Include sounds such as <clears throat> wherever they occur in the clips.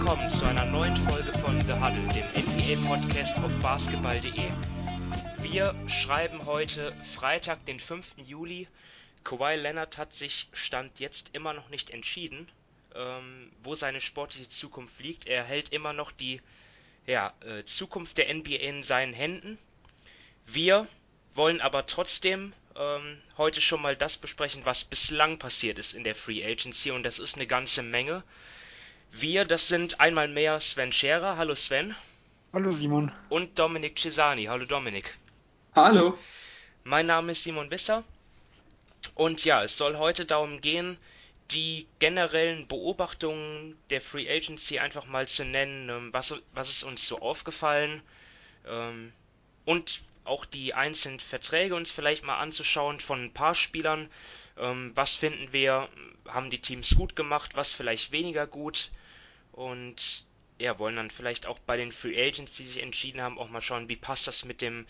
willkommen zu einer neuen Folge von The Huddle, dem NBA-Podcast auf basketball.de. Wir schreiben heute Freitag, den 5. Juli. Kawhi Leonard hat sich Stand jetzt immer noch nicht entschieden, ähm, wo seine sportliche Zukunft liegt. Er hält immer noch die ja, äh, Zukunft der NBA in seinen Händen. Wir wollen aber trotzdem ähm, heute schon mal das besprechen, was bislang passiert ist in der Free Agency und das ist eine ganze Menge. Wir, das sind einmal mehr Sven Scherer. Hallo Sven. Hallo Simon. Und Dominik Cesani. Hallo Dominik. Hallo. Mein Name ist Simon Wisser. Und ja, es soll heute darum gehen, die generellen Beobachtungen der Free Agency einfach mal zu nennen. Ähm, was, was ist uns so aufgefallen? Ähm, und auch die einzelnen Verträge uns vielleicht mal anzuschauen von ein paar Spielern. Ähm, was finden wir? Haben die Teams gut gemacht? Was vielleicht weniger gut? Und ja, wollen dann vielleicht auch bei den Free Agents, die sich entschieden haben, auch mal schauen, wie passt das mit dem,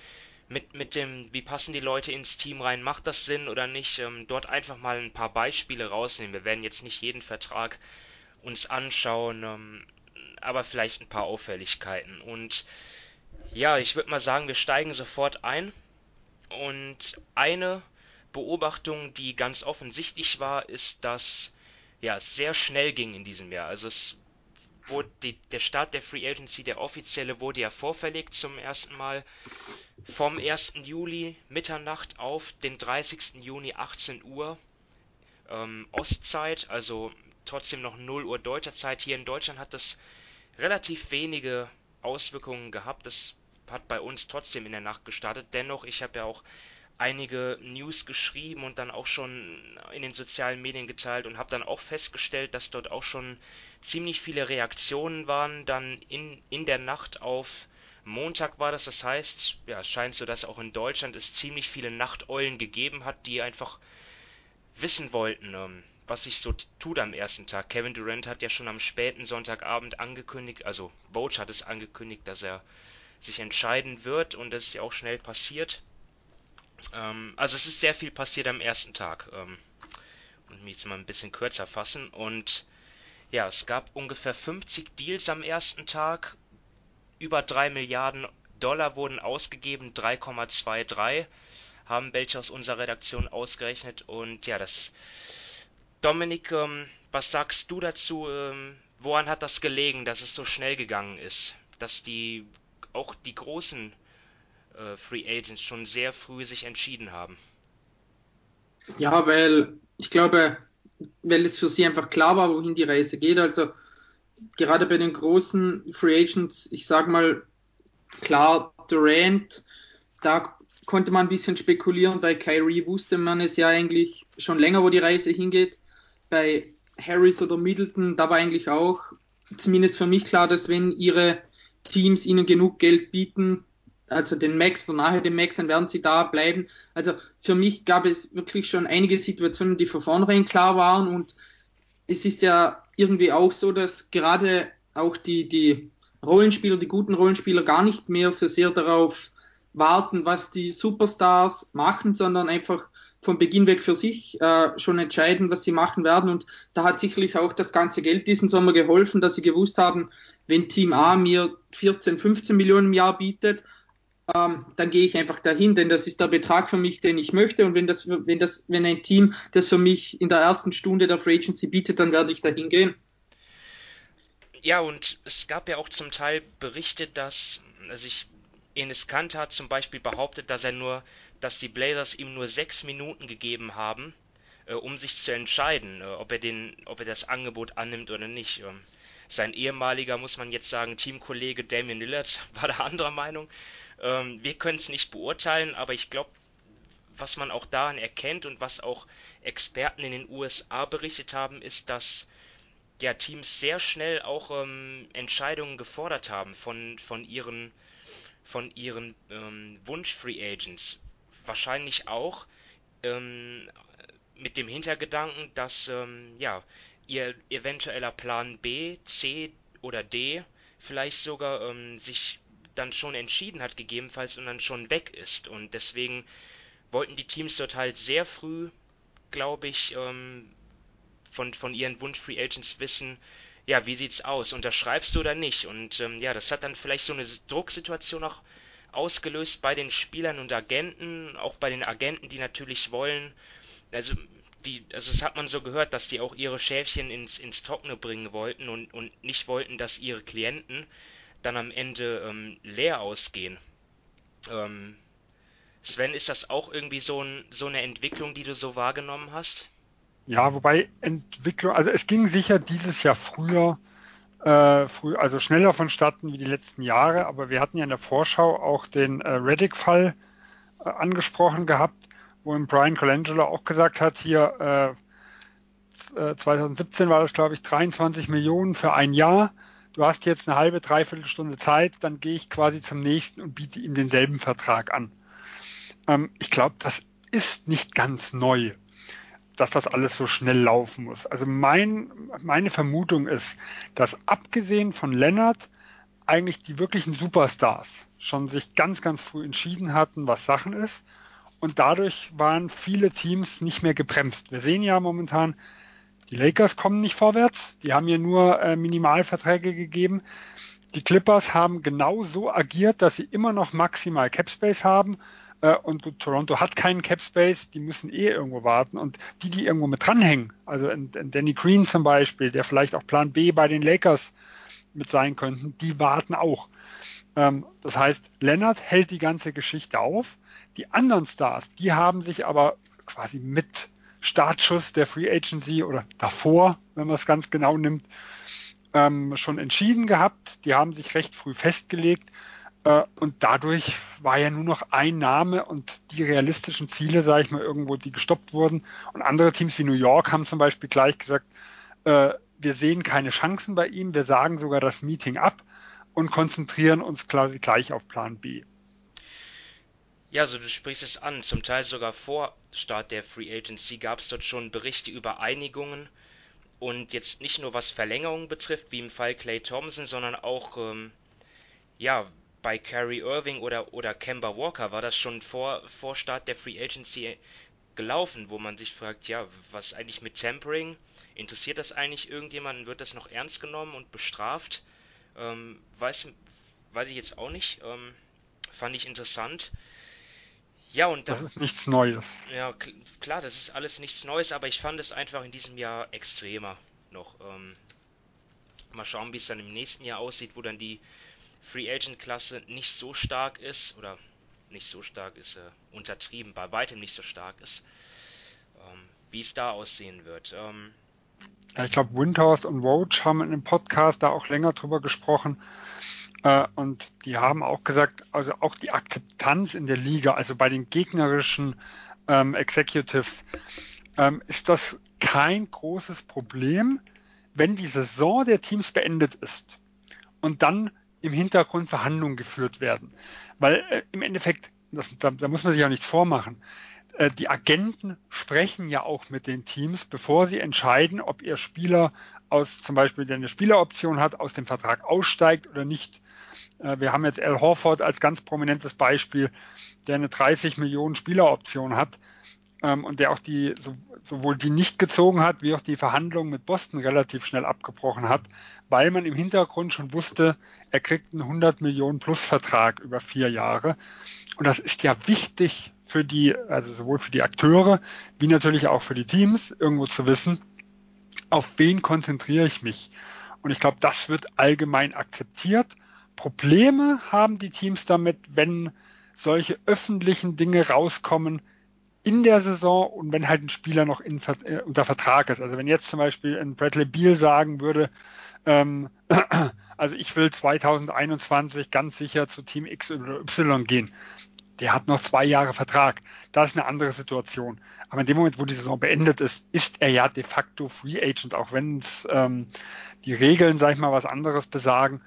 mit, mit dem, wie passen die Leute ins Team rein, macht das Sinn oder nicht? Ähm, dort einfach mal ein paar Beispiele rausnehmen. Wir werden jetzt nicht jeden Vertrag uns anschauen, ähm, aber vielleicht ein paar Auffälligkeiten. Und ja, ich würde mal sagen, wir steigen sofort ein. Und eine Beobachtung, die ganz offensichtlich war, ist, dass ja, es sehr schnell ging in diesem Jahr. Also es wurde die, der Start der Free Agency, der offizielle, wurde ja vorverlegt zum ersten Mal vom 1. Juli Mitternacht auf den 30. Juni 18 Uhr ähm, Ostzeit, also trotzdem noch 0 Uhr deutscher Zeit. Hier in Deutschland hat das relativ wenige Auswirkungen gehabt. Das hat bei uns trotzdem in der Nacht gestartet. Dennoch, ich habe ja auch einige News geschrieben und dann auch schon in den sozialen Medien geteilt und habe dann auch festgestellt, dass dort auch schon ziemlich viele Reaktionen waren, dann in, in der Nacht auf Montag war das, das heißt, ja, es scheint so, dass auch in Deutschland es ziemlich viele Nachteulen gegeben hat, die einfach wissen wollten, ähm, was sich so tut am ersten Tag. Kevin Durant hat ja schon am späten Sonntagabend angekündigt, also Boach hat es angekündigt, dass er sich entscheiden wird und das ist ja auch schnell passiert. Ähm, also es ist sehr viel passiert am ersten Tag. Ähm, und mich jetzt mal ein bisschen kürzer fassen. Und ja, es gab ungefähr 50 Deals am ersten Tag. Über 3 Milliarden Dollar wurden ausgegeben, 3,23 haben welche aus unserer Redaktion ausgerechnet. Und ja, das. Dominik, ähm, was sagst du dazu? Ähm, woran hat das gelegen, dass es so schnell gegangen ist? Dass die auch die großen äh, Free Agents schon sehr früh sich entschieden haben. Ja, weil ich glaube, weil es für sie einfach klar war, wohin die Reise geht. Also gerade bei den großen Free Agents, ich sag mal, klar, Durant, da konnte man ein bisschen spekulieren. Bei Kyrie wusste man es ja eigentlich schon länger, wo die Reise hingeht. Bei Harris oder Middleton, da war eigentlich auch zumindest für mich klar, dass wenn ihre Teams ihnen genug Geld bieten, also den Max oder nachher den Max, dann werden sie da bleiben. Also für mich gab es wirklich schon einige Situationen, die von vornherein klar waren und es ist ja irgendwie auch so, dass gerade auch die, die Rollenspieler, die guten Rollenspieler gar nicht mehr so sehr darauf warten, was die Superstars machen, sondern einfach von Beginn weg für sich äh, schon entscheiden, was sie machen werden. Und da hat sicherlich auch das ganze Geld diesen Sommer geholfen, dass sie gewusst haben, wenn Team A mir 14, 15 Millionen im Jahr bietet, ähm, dann gehe ich einfach dahin, denn das ist der Betrag für mich, den ich möchte. Und wenn das, wenn das, wenn ein Team das für mich in der ersten Stunde der Free Agency bietet, dann werde ich dahin gehen. Ja, und es gab ja auch zum Teil Berichte, dass, also Enes Kanter hat zum Beispiel behauptet, dass er nur, dass die Blazers ihm nur sechs Minuten gegeben haben, äh, um sich zu entscheiden, äh, ob er den, ob er das Angebot annimmt oder nicht. Ähm, sein ehemaliger, muss man jetzt sagen, Teamkollege Damian Lillard <laughs> war da anderer Meinung. Ähm, wir können es nicht beurteilen, aber ich glaube, was man auch daran erkennt und was auch Experten in den USA berichtet haben, ist, dass ja, Teams sehr schnell auch ähm, Entscheidungen gefordert haben von, von ihren, von ihren ähm, Wunsch-Free Agents. Wahrscheinlich auch ähm, mit dem Hintergedanken, dass ähm, ja, ihr eventueller Plan B, C oder D vielleicht sogar ähm, sich dann schon entschieden hat, gegebenenfalls und dann schon weg ist. Und deswegen wollten die Teams dort halt sehr früh, glaube ich, ähm, von, von ihren Wunsch-Free Agents wissen, ja, wie sieht's aus? Unterschreibst du oder nicht? Und ähm, ja, das hat dann vielleicht so eine Drucksituation auch ausgelöst bei den Spielern und Agenten, auch bei den Agenten, die natürlich wollen, also die, also das hat man so gehört, dass die auch ihre Schäfchen ins, ins Trockene bringen wollten und, und nicht wollten, dass ihre Klienten dann am Ende ähm, leer ausgehen. Ähm, Sven, ist das auch irgendwie so, ein, so eine Entwicklung, die du so wahrgenommen hast? Ja, wobei Entwicklung, also es ging sicher dieses Jahr früher, äh, früh, also schneller vonstatten wie die letzten Jahre, aber wir hatten ja in der Vorschau auch den äh, Reddick-Fall äh, angesprochen gehabt, wo Brian Colangelo auch gesagt hat, hier äh, 2017 äh, war das, glaube ich, 23 Millionen für ein Jahr. Du hast jetzt eine halbe, dreiviertel Stunde Zeit, dann gehe ich quasi zum nächsten und biete ihm denselben Vertrag an. Ähm, ich glaube, das ist nicht ganz neu, dass das alles so schnell laufen muss. Also mein, meine Vermutung ist, dass abgesehen von Lennart eigentlich die wirklichen Superstars schon sich ganz, ganz früh entschieden hatten, was Sachen ist und dadurch waren viele Teams nicht mehr gebremst. Wir sehen ja momentan, die Lakers kommen nicht vorwärts, die haben ja nur äh, Minimalverträge gegeben. Die Clippers haben genau so agiert, dass sie immer noch maximal Capspace haben. Äh, und gut, Toronto hat keinen Capspace, die müssen eh irgendwo warten. Und die, die irgendwo mit dranhängen, also in, in Danny Green zum Beispiel, der vielleicht auch Plan B bei den Lakers mit sein könnten, die warten auch. Ähm, das heißt, Leonard hält die ganze Geschichte auf. Die anderen Stars, die haben sich aber quasi mit Startschuss der Free Agency oder davor, wenn man es ganz genau nimmt, ähm, schon entschieden gehabt. Die haben sich recht früh festgelegt. Äh, und dadurch war ja nur noch ein Name und die realistischen Ziele, sage ich mal, irgendwo, die gestoppt wurden. Und andere Teams wie New York haben zum Beispiel gleich gesagt, äh, wir sehen keine Chancen bei ihm, wir sagen sogar das Meeting ab und konzentrieren uns quasi gleich auf Plan B. Ja, also du sprichst es an. Zum Teil sogar vor Start der Free Agency gab es dort schon Berichte über Einigungen. Und jetzt nicht nur was Verlängerungen betrifft, wie im Fall Clay Thompson, sondern auch ähm, ja, bei Kyrie Irving oder, oder Kemba Walker war das schon vor, vor Start der Free Agency gelaufen, wo man sich fragt, ja, was eigentlich mit Tampering? Interessiert das eigentlich irgendjemanden? Wird das noch ernst genommen und bestraft? Ähm, weiß, weiß ich jetzt auch nicht. Ähm, fand ich interessant. Ja, und das, das ist nichts Neues. Ja, klar, das ist alles nichts Neues, aber ich fand es einfach in diesem Jahr extremer noch. Ähm, mal schauen, wie es dann im nächsten Jahr aussieht, wo dann die Free Agent Klasse nicht so stark ist oder nicht so stark ist, äh, untertrieben, bei weitem nicht so stark ist, ähm, wie es da aussehen wird. Ähm, ja, ich glaube, Windhorst und Roach haben in einem Podcast da auch länger drüber gesprochen. Äh, und die haben auch gesagt, also auch die Akzeptanz in der Liga, also bei den gegnerischen ähm, Executives, ähm, ist das kein großes Problem, wenn die Saison der Teams beendet ist und dann im Hintergrund Verhandlungen geführt werden. Weil äh, im Endeffekt, das, da, da muss man sich ja nichts vormachen, äh, die Agenten sprechen ja auch mit den Teams, bevor sie entscheiden, ob ihr Spieler aus zum Beispiel, der eine Spieleroption hat, aus dem Vertrag aussteigt oder nicht. Äh, wir haben jetzt Al Horford als ganz prominentes Beispiel, der eine 30 Millionen Spieleroption hat ähm, und der auch die sowohl die nicht gezogen hat, wie auch die Verhandlungen mit Boston relativ schnell abgebrochen hat, weil man im Hintergrund schon wusste, er kriegt einen 100 Millionen Plus Vertrag über vier Jahre. Und das ist ja wichtig für die, also sowohl für die Akteure wie natürlich auch für die Teams, irgendwo zu wissen, auf wen konzentriere ich mich. Und ich glaube, das wird allgemein akzeptiert. Probleme haben die Teams damit, wenn solche öffentlichen Dinge rauskommen in der Saison und wenn halt ein Spieler noch in, äh, unter Vertrag ist. Also wenn jetzt zum Beispiel ein Bradley Beal sagen würde, ähm, <clears throat> also ich will 2021 ganz sicher zu Team X oder Y gehen, der hat noch zwei Jahre Vertrag. Das ist eine andere Situation. Aber in dem Moment, wo die Saison beendet ist, ist er ja de facto Free Agent, auch wenn ähm, die Regeln, sag ich mal, was anderes besagen.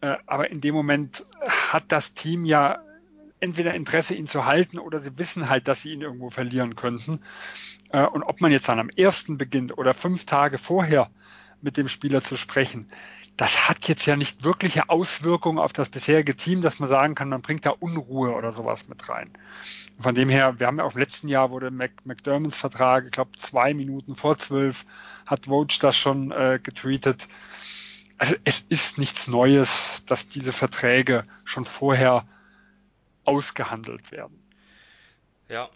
Äh, aber in dem Moment hat das Team ja entweder Interesse, ihn zu halten, oder sie wissen halt, dass sie ihn irgendwo verlieren könnten. Äh, und ob man jetzt dann am ersten beginnt oder fünf Tage vorher mit dem Spieler zu sprechen, das hat jetzt ja nicht wirkliche Auswirkungen auf das bisherige Team, dass man sagen kann, man bringt da Unruhe oder sowas mit rein. Von dem her, wir haben ja auch im letzten Jahr wurde Mac, McDermotts Vertrag, ich glaube zwei Minuten vor zwölf, hat Woj das schon äh, getweetet. Also es ist nichts Neues, dass diese Verträge schon vorher ausgehandelt werden. Ja,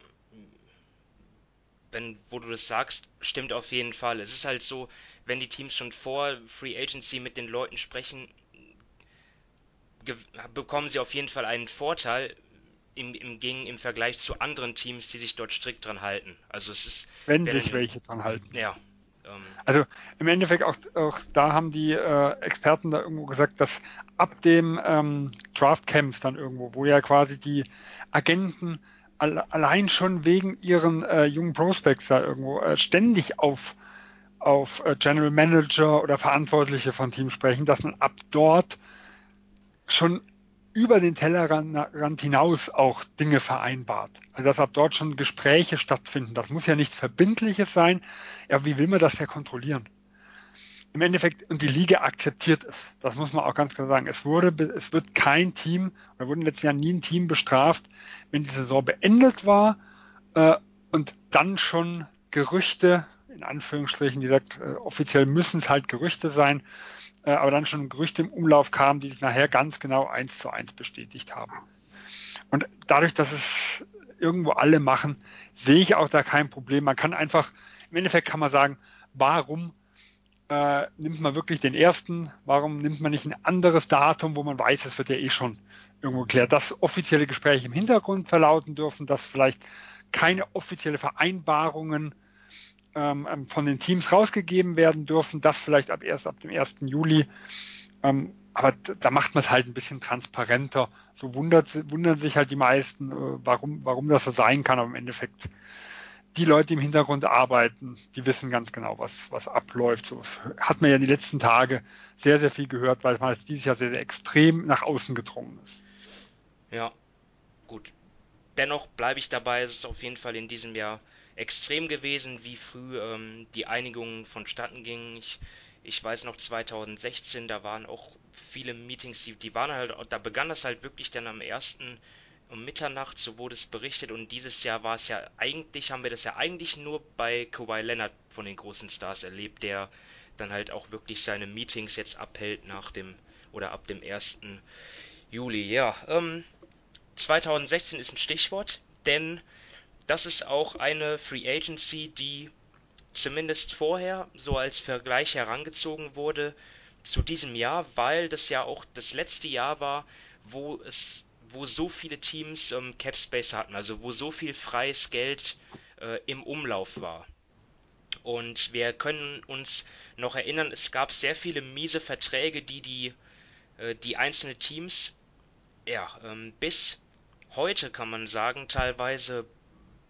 wenn, wo du das sagst, stimmt auf jeden Fall. Es ist halt so, wenn die Teams schon vor Free Agency mit den Leuten sprechen, bekommen sie auf jeden Fall einen Vorteil im, im, Gegen, im Vergleich zu anderen Teams, die sich dort strikt dran halten. Also es ist. Wenn sich welche dran halten. Ja. Ähm, also im Endeffekt auch, auch da haben die äh, Experten da irgendwo gesagt, dass ab dem ähm, Draft Camps dann irgendwo, wo ja quasi die Agenten allein schon wegen ihren äh, jungen Prospects da irgendwo äh, ständig auf, auf äh, General Manager oder Verantwortliche von Teams sprechen, dass man ab dort schon über den Tellerrand hinaus auch Dinge vereinbart. Also dass ab dort schon Gespräche stattfinden. Das muss ja nichts Verbindliches sein. Ja, wie will man das ja kontrollieren? im Endeffekt, und die Liga akzeptiert es. Das muss man auch ganz klar sagen. Es wurde, es wird kein Team, oder wurde in den nie ein Team bestraft, wenn die Saison beendet war, äh, und dann schon Gerüchte, in Anführungsstrichen, die sagt, äh, offiziell müssen es halt Gerüchte sein, aber dann schon Gerüchte im Umlauf kamen, die sich nachher ganz genau eins zu eins bestätigt haben. Und dadurch, dass es irgendwo alle machen, sehe ich auch da kein Problem. Man kann einfach, im Endeffekt kann man sagen, warum äh, nimmt man wirklich den ersten? Warum nimmt man nicht ein anderes Datum, wo man weiß, es wird ja eh schon irgendwo geklärt, dass offizielle Gespräche im Hintergrund verlauten dürfen, dass vielleicht keine offizielle Vereinbarungen ähm, ähm von den Teams rausgegeben werden dürfen, das vielleicht ab erst ab dem 1. Juli. Ähm, aber da macht man es halt ein bisschen transparenter. So wundert, wundern sich halt die meisten, äh, warum, warum das so sein kann, aber im Endeffekt die Leute, die im Hintergrund arbeiten, die wissen ganz genau, was, was abläuft. So hat man ja die letzten Tage sehr, sehr viel gehört, weil man dieses Jahr sehr, sehr extrem nach außen gedrungen ist. Ja, gut. Dennoch bleibe ich dabei, es ist auf jeden Fall in diesem Jahr extrem gewesen, wie früh ähm, die Einigung vonstatten ging. Ich, ich weiß noch 2016, da waren auch viele Meetings, die, die waren halt, da begann das halt wirklich dann am ersten um Mitternacht, so wurde es berichtet. Und dieses Jahr war es ja eigentlich, haben wir das ja eigentlich nur bei Kawhi Leonard von den großen Stars erlebt, der dann halt auch wirklich seine Meetings jetzt abhält nach dem oder ab dem 1. Juli. Ja, ähm, 2016 ist ein Stichwort, denn das ist auch eine Free Agency, die zumindest vorher so als Vergleich herangezogen wurde zu diesem Jahr, weil das ja auch das letzte Jahr war, wo es wo so viele Teams ähm, Cap Space hatten, also wo so viel freies Geld äh, im Umlauf war. Und wir können uns noch erinnern, es gab sehr viele miese Verträge, die die, äh, die einzelnen Teams ja, ähm, bis heute kann man sagen, teilweise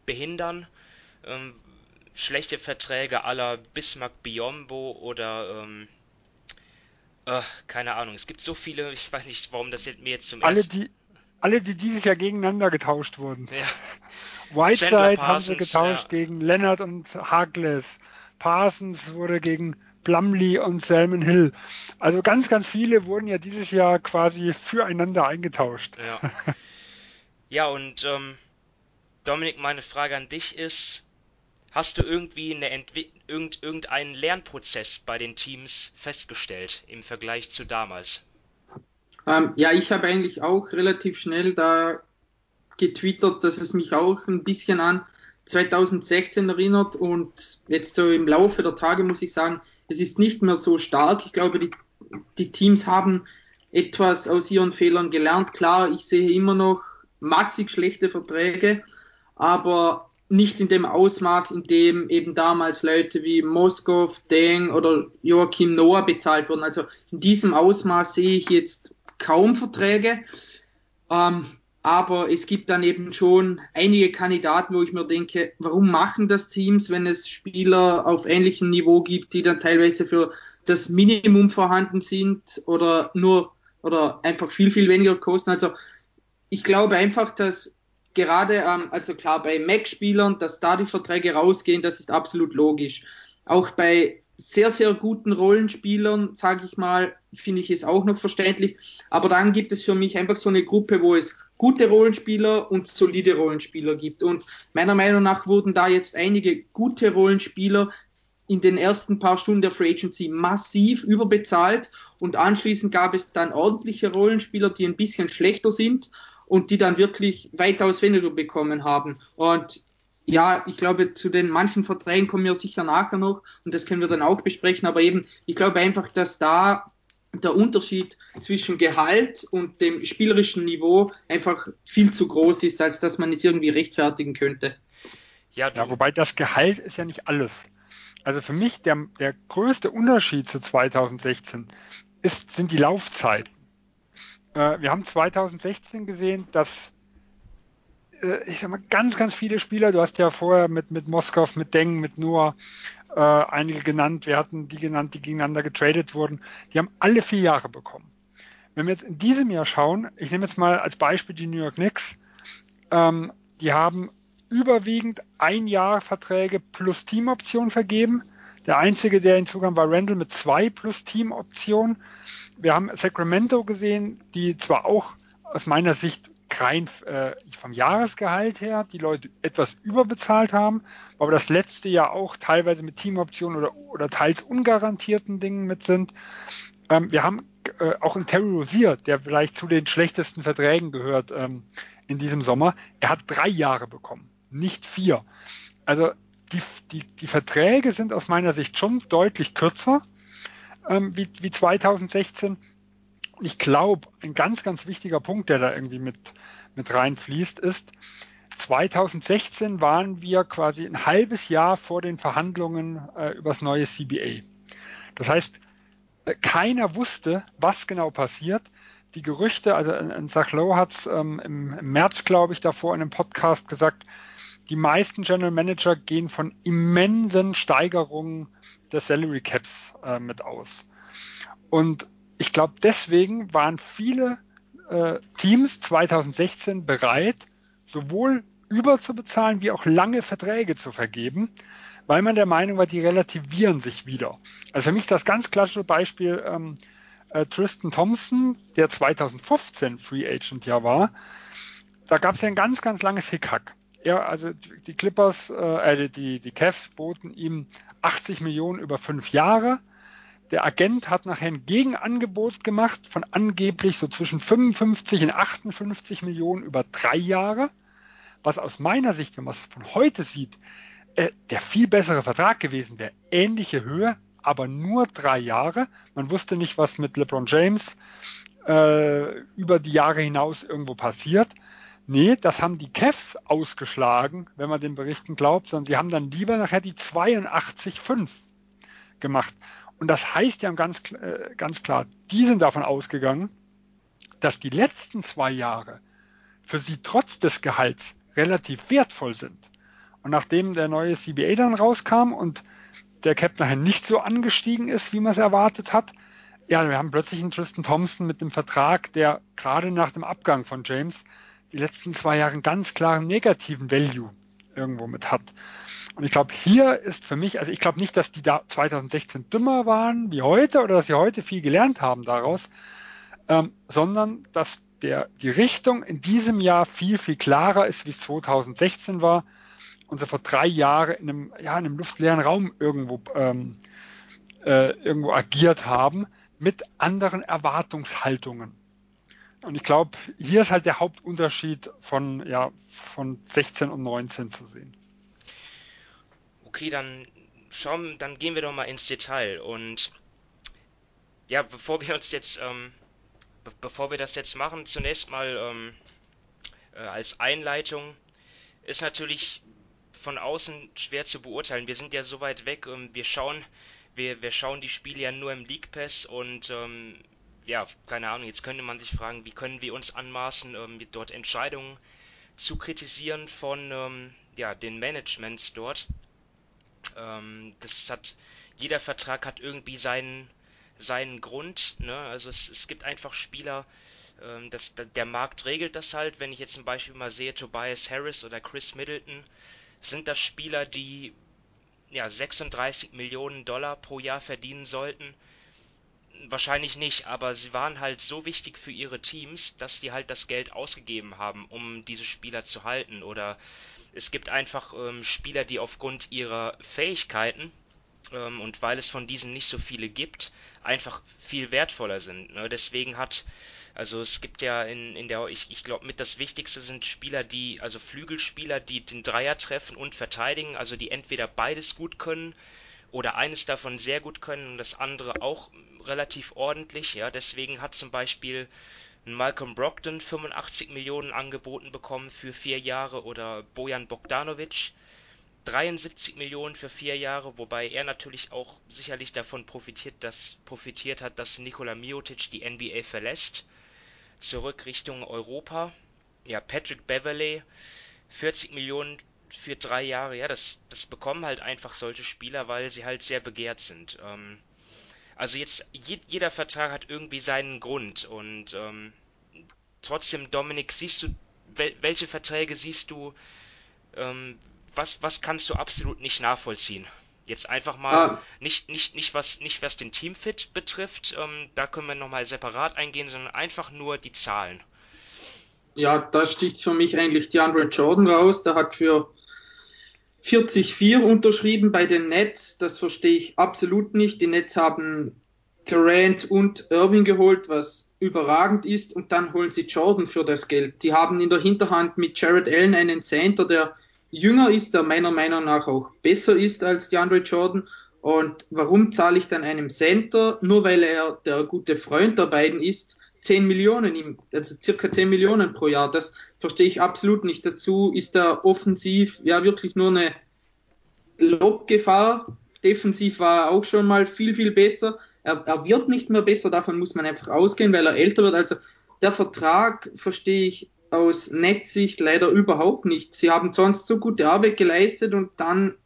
behindern. Ähm, schlechte Verträge aller Bismarck Biombo oder ähm, äh, keine Ahnung. Es gibt so viele, ich weiß nicht, warum das mir jetzt zum alle, ersten... Die, alle, die dieses Jahr gegeneinander getauscht wurden. Ja. <laughs> Whiteside haben sie getauscht ja. gegen Leonard und Harkless. Parsons wurde gegen Plumley und Salmon Hill. Also ganz, ganz viele wurden ja dieses Jahr quasi füreinander eingetauscht. Ja, ja und ähm, Dominik, meine Frage an dich ist, hast du irgendwie eine irgend, irgendeinen Lernprozess bei den Teams festgestellt im Vergleich zu damals? Ähm, ja, ich habe eigentlich auch relativ schnell da getwittert, dass es mich auch ein bisschen an 2016 erinnert und jetzt so im Laufe der Tage muss ich sagen, es ist nicht mehr so stark. Ich glaube, die, die Teams haben etwas aus ihren Fehlern gelernt. Klar, ich sehe immer noch massig schlechte Verträge, aber nicht in dem Ausmaß, in dem eben damals Leute wie Moskov, Deng oder Joachim Noah bezahlt wurden. Also in diesem Ausmaß sehe ich jetzt kaum Verträge. Ähm, aber es gibt dann eben schon einige Kandidaten, wo ich mir denke, warum machen das Teams, wenn es Spieler auf ähnlichem Niveau gibt, die dann teilweise für das Minimum vorhanden sind oder nur oder einfach viel, viel weniger kosten. Also ich glaube einfach, dass gerade, ähm, also klar, bei Mac-Spielern, dass da die Verträge rausgehen, das ist absolut logisch. Auch bei sehr, sehr guten Rollenspielern, sage ich mal, finde ich es auch noch verständlich. Aber dann gibt es für mich einfach so eine Gruppe, wo es gute Rollenspieler und solide Rollenspieler gibt. Und meiner Meinung nach wurden da jetzt einige gute Rollenspieler in den ersten paar Stunden der Free Agency massiv überbezahlt und anschließend gab es dann ordentliche Rollenspieler, die ein bisschen schlechter sind und die dann wirklich weitaus weniger bekommen haben. Und ja, ich glaube, zu den manchen Verträgen kommen wir sicher nachher noch und das können wir dann auch besprechen, aber eben, ich glaube einfach, dass da der Unterschied zwischen Gehalt und dem spielerischen Niveau einfach viel zu groß ist, als dass man es irgendwie rechtfertigen könnte. Ja, ja wobei das Gehalt ist ja nicht alles. Also für mich der, der größte Unterschied zu 2016 ist, sind die Laufzeiten. Äh, wir haben 2016 gesehen, dass äh, ich sag mal, ganz, ganz viele Spieler, du hast ja vorher mit, mit Moskov, mit Deng, mit Noah äh, einige genannt, wir hatten die genannt, die gegeneinander getradet wurden, die haben alle vier Jahre bekommen. Wenn wir jetzt in diesem Jahr schauen, ich nehme jetzt mal als Beispiel die New York Knicks, ähm, die haben überwiegend ein Jahr Verträge plus Teamoption vergeben. Der einzige, der hinzukam, war Randall mit zwei plus Teamoption. Wir haben Sacramento gesehen, die zwar auch aus meiner Sicht rein äh, vom Jahresgehalt her die Leute etwas überbezahlt haben, aber das letzte Jahr auch teilweise mit Teamoptionen oder, oder teils ungarantierten Dingen mit sind. Ähm, wir haben äh, auch einen Terry Rozier, der vielleicht zu den schlechtesten Verträgen gehört ähm, in diesem Sommer. Er hat drei Jahre bekommen, nicht vier. Also die, die, die Verträge sind aus meiner Sicht schon deutlich kürzer ähm, wie, wie 2016 ich glaube, ein ganz, ganz wichtiger Punkt, der da irgendwie mit, mit reinfließt, ist, 2016 waren wir quasi ein halbes Jahr vor den Verhandlungen äh, über das neue CBA. Das heißt, äh, keiner wusste, was genau passiert. Die Gerüchte, also in Sachlow hat es ähm, im, im März, glaube ich, davor in einem Podcast gesagt, die meisten General Manager gehen von immensen Steigerungen des Salary Caps äh, mit aus. Und ich glaube, deswegen waren viele äh, Teams 2016 bereit, sowohl überzubezahlen wie auch lange Verträge zu vergeben, weil man der Meinung war, die relativieren sich wieder. Also für mich das ganz klassische Beispiel ähm, äh, Tristan Thompson, der 2015 Free Agent ja war. Da gab es ja ein ganz, ganz langes Hickhack. Er, also die Clippers, äh, äh die, die Cavs boten ihm 80 Millionen über fünf Jahre. Der Agent hat nachher ein Gegenangebot gemacht von angeblich so zwischen 55 und 58 Millionen über drei Jahre, was aus meiner Sicht, wenn man es von heute sieht, äh, der viel bessere Vertrag gewesen wäre. Ähnliche Höhe, aber nur drei Jahre. Man wusste nicht, was mit LeBron James äh, über die Jahre hinaus irgendwo passiert. Nee, das haben die Cavs ausgeschlagen, wenn man den Berichten glaubt, sondern sie haben dann lieber nachher die 82,5 gemacht. Und das heißt ja ganz, äh, ganz klar, die sind davon ausgegangen, dass die letzten zwei Jahre für sie trotz des Gehalts relativ wertvoll sind. Und nachdem der neue CBA dann rauskam und der Cap nachher nicht so angestiegen ist, wie man es erwartet hat, ja, wir haben plötzlich einen Tristan Thompson mit dem Vertrag, der gerade nach dem Abgang von James die letzten zwei Jahre einen ganz klaren negativen Value irgendwo mit hat. Und ich glaube, hier ist für mich, also ich glaube nicht, dass die da 2016 dümmer waren wie heute oder dass sie heute viel gelernt haben daraus, ähm, sondern dass der, die Richtung in diesem Jahr viel, viel klarer ist, wie es 2016 war und so vor drei Jahren in einem, ja, in einem luftleeren Raum irgendwo, ähm, äh, irgendwo agiert haben mit anderen Erwartungshaltungen. Und ich glaube, hier ist halt der Hauptunterschied von, ja, von 16 und 19 zu sehen. Okay, dann schauen, dann gehen wir doch mal ins Detail und ja, bevor wir uns jetzt, ähm, be bevor wir das jetzt machen, zunächst mal ähm, äh, als Einleitung ist natürlich von außen schwer zu beurteilen. Wir sind ja so weit weg, ähm, wir schauen, wir, wir schauen die Spiele ja nur im League Pass und ähm, ja, keine Ahnung, jetzt könnte man sich fragen, wie können wir uns anmaßen, ähm, dort Entscheidungen zu kritisieren von ähm, ja, den Managements dort. Ähm, das hat, jeder Vertrag hat irgendwie seinen, seinen Grund. Ne? Also es, es gibt einfach Spieler, ähm, das, der Markt regelt das halt. Wenn ich jetzt zum Beispiel mal sehe, Tobias Harris oder Chris Middleton, sind das Spieler, die ja, 36 Millionen Dollar pro Jahr verdienen sollten. Wahrscheinlich nicht, aber sie waren halt so wichtig für ihre Teams, dass die halt das Geld ausgegeben haben, um diese Spieler zu halten. Oder es gibt einfach ähm, Spieler, die aufgrund ihrer Fähigkeiten ähm, und weil es von diesen nicht so viele gibt, einfach viel wertvoller sind. Ne? Deswegen hat, also es gibt ja in, in der, ich, ich glaube mit das Wichtigste sind Spieler, die, also Flügelspieler, die den Dreier treffen und verteidigen, also die entweder beides gut können oder eines davon sehr gut können und das andere auch relativ ordentlich. Ja, deswegen hat zum Beispiel Malcolm Brogdon 85 Millionen angeboten bekommen für vier Jahre oder Bojan Bogdanovic 73 Millionen für vier Jahre, wobei er natürlich auch sicherlich davon profitiert, dass, profitiert hat, dass Nikola Miotic die NBA verlässt, zurück Richtung Europa. Ja, Patrick Beverley, 40 Millionen für drei Jahre, ja, das, das bekommen halt einfach solche Spieler, weil sie halt sehr begehrt sind. Ähm, also jetzt, je, jeder Vertrag hat irgendwie seinen Grund und ähm, trotzdem, Dominik, siehst du, wel, welche Verträge siehst du, ähm, was, was kannst du absolut nicht nachvollziehen? Jetzt einfach mal ah. nicht, nicht, nicht, was, nicht was den Teamfit betrifft, ähm, da können wir nochmal separat eingehen, sondern einfach nur die Zahlen. Ja, da sticht für mich eigentlich DeAndre Jordan raus. Der hat für 40,4 unterschrieben bei den Nets. Das verstehe ich absolut nicht. Die Nets haben Durant und Irving geholt, was überragend ist. Und dann holen sie Jordan für das Geld. Die haben in der Hinterhand mit Jared Allen einen Center, der jünger ist, der meiner Meinung nach auch besser ist als die Andre Jordan. Und warum zahle ich dann einem Center, nur weil er der gute Freund der beiden ist, 10 Millionen, also circa 10 Millionen pro Jahr? Das verstehe ich absolut nicht. Dazu ist er offensiv ja wirklich nur eine Lobgefahr. Defensiv war er auch schon mal viel, viel besser. Er, er wird nicht mehr besser, davon muss man einfach ausgehen, weil er älter wird. Also der Vertrag verstehe ich aus Netzsicht leider überhaupt nicht. Sie haben sonst so gute Arbeit geleistet und dann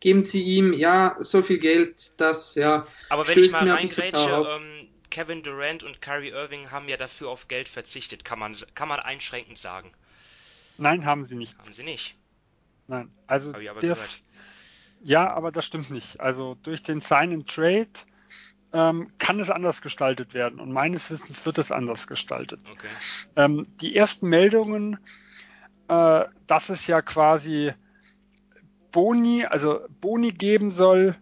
geben sie ihm ja so viel Geld, dass ja. Aber wenn ich mal reingrätsche, Kevin Durant und Kyrie Irving haben ja dafür auf Geld verzichtet, kann man, kann man einschränkend sagen. Nein, haben sie nicht. Haben sie nicht. Nein, also das, ja, aber das stimmt nicht. Also durch den Sign and Trade ähm, kann es anders gestaltet werden. Und meines Wissens wird es anders gestaltet. Okay. Ähm, die ersten Meldungen, äh, dass es ja quasi Boni, also Boni geben soll,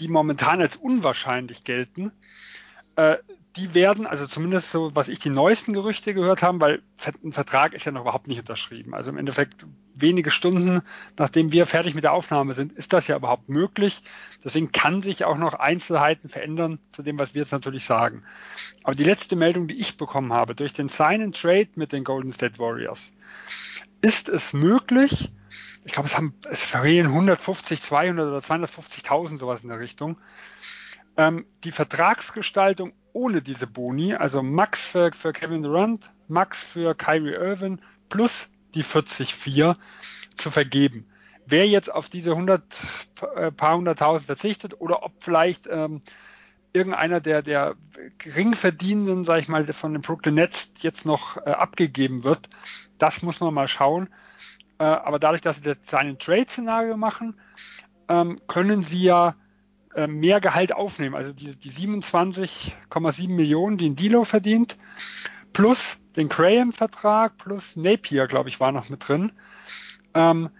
die momentan als unwahrscheinlich gelten, äh, die werden, also zumindest so, was ich die neuesten Gerüchte gehört habe, weil ein Vertrag ist ja noch überhaupt nicht unterschrieben. Also im Endeffekt wenige Stunden, nachdem wir fertig mit der Aufnahme sind, ist das ja überhaupt möglich. Deswegen kann sich auch noch Einzelheiten verändern zu dem, was wir jetzt natürlich sagen. Aber die letzte Meldung, die ich bekommen habe, durch den Sign and Trade mit den Golden State Warriors, ist es möglich, ich glaube, es haben, es verlieren 150, 200 oder 250.000 sowas in der Richtung, ähm, die Vertragsgestaltung ohne diese Boni, also Max für, für Kevin Durant, Max für Kyrie Irving plus die 40-4 zu vergeben. Wer jetzt auf diese 100, äh, paar hunderttausend verzichtet oder ob vielleicht ähm, irgendeiner der, der geringverdienenden, sage ich mal, von den Brooklyn Nets jetzt noch äh, abgegeben wird, das muss man mal schauen. Äh, aber dadurch, dass sie jetzt ein Trade-Szenario machen, ähm, können sie ja äh, mehr Gehalt aufnehmen. Also die, die 27,7 Millionen, die ein Dilo verdient, plus den Graham-Vertrag, plus Napier, glaube ich, war noch mit drin. Ähm,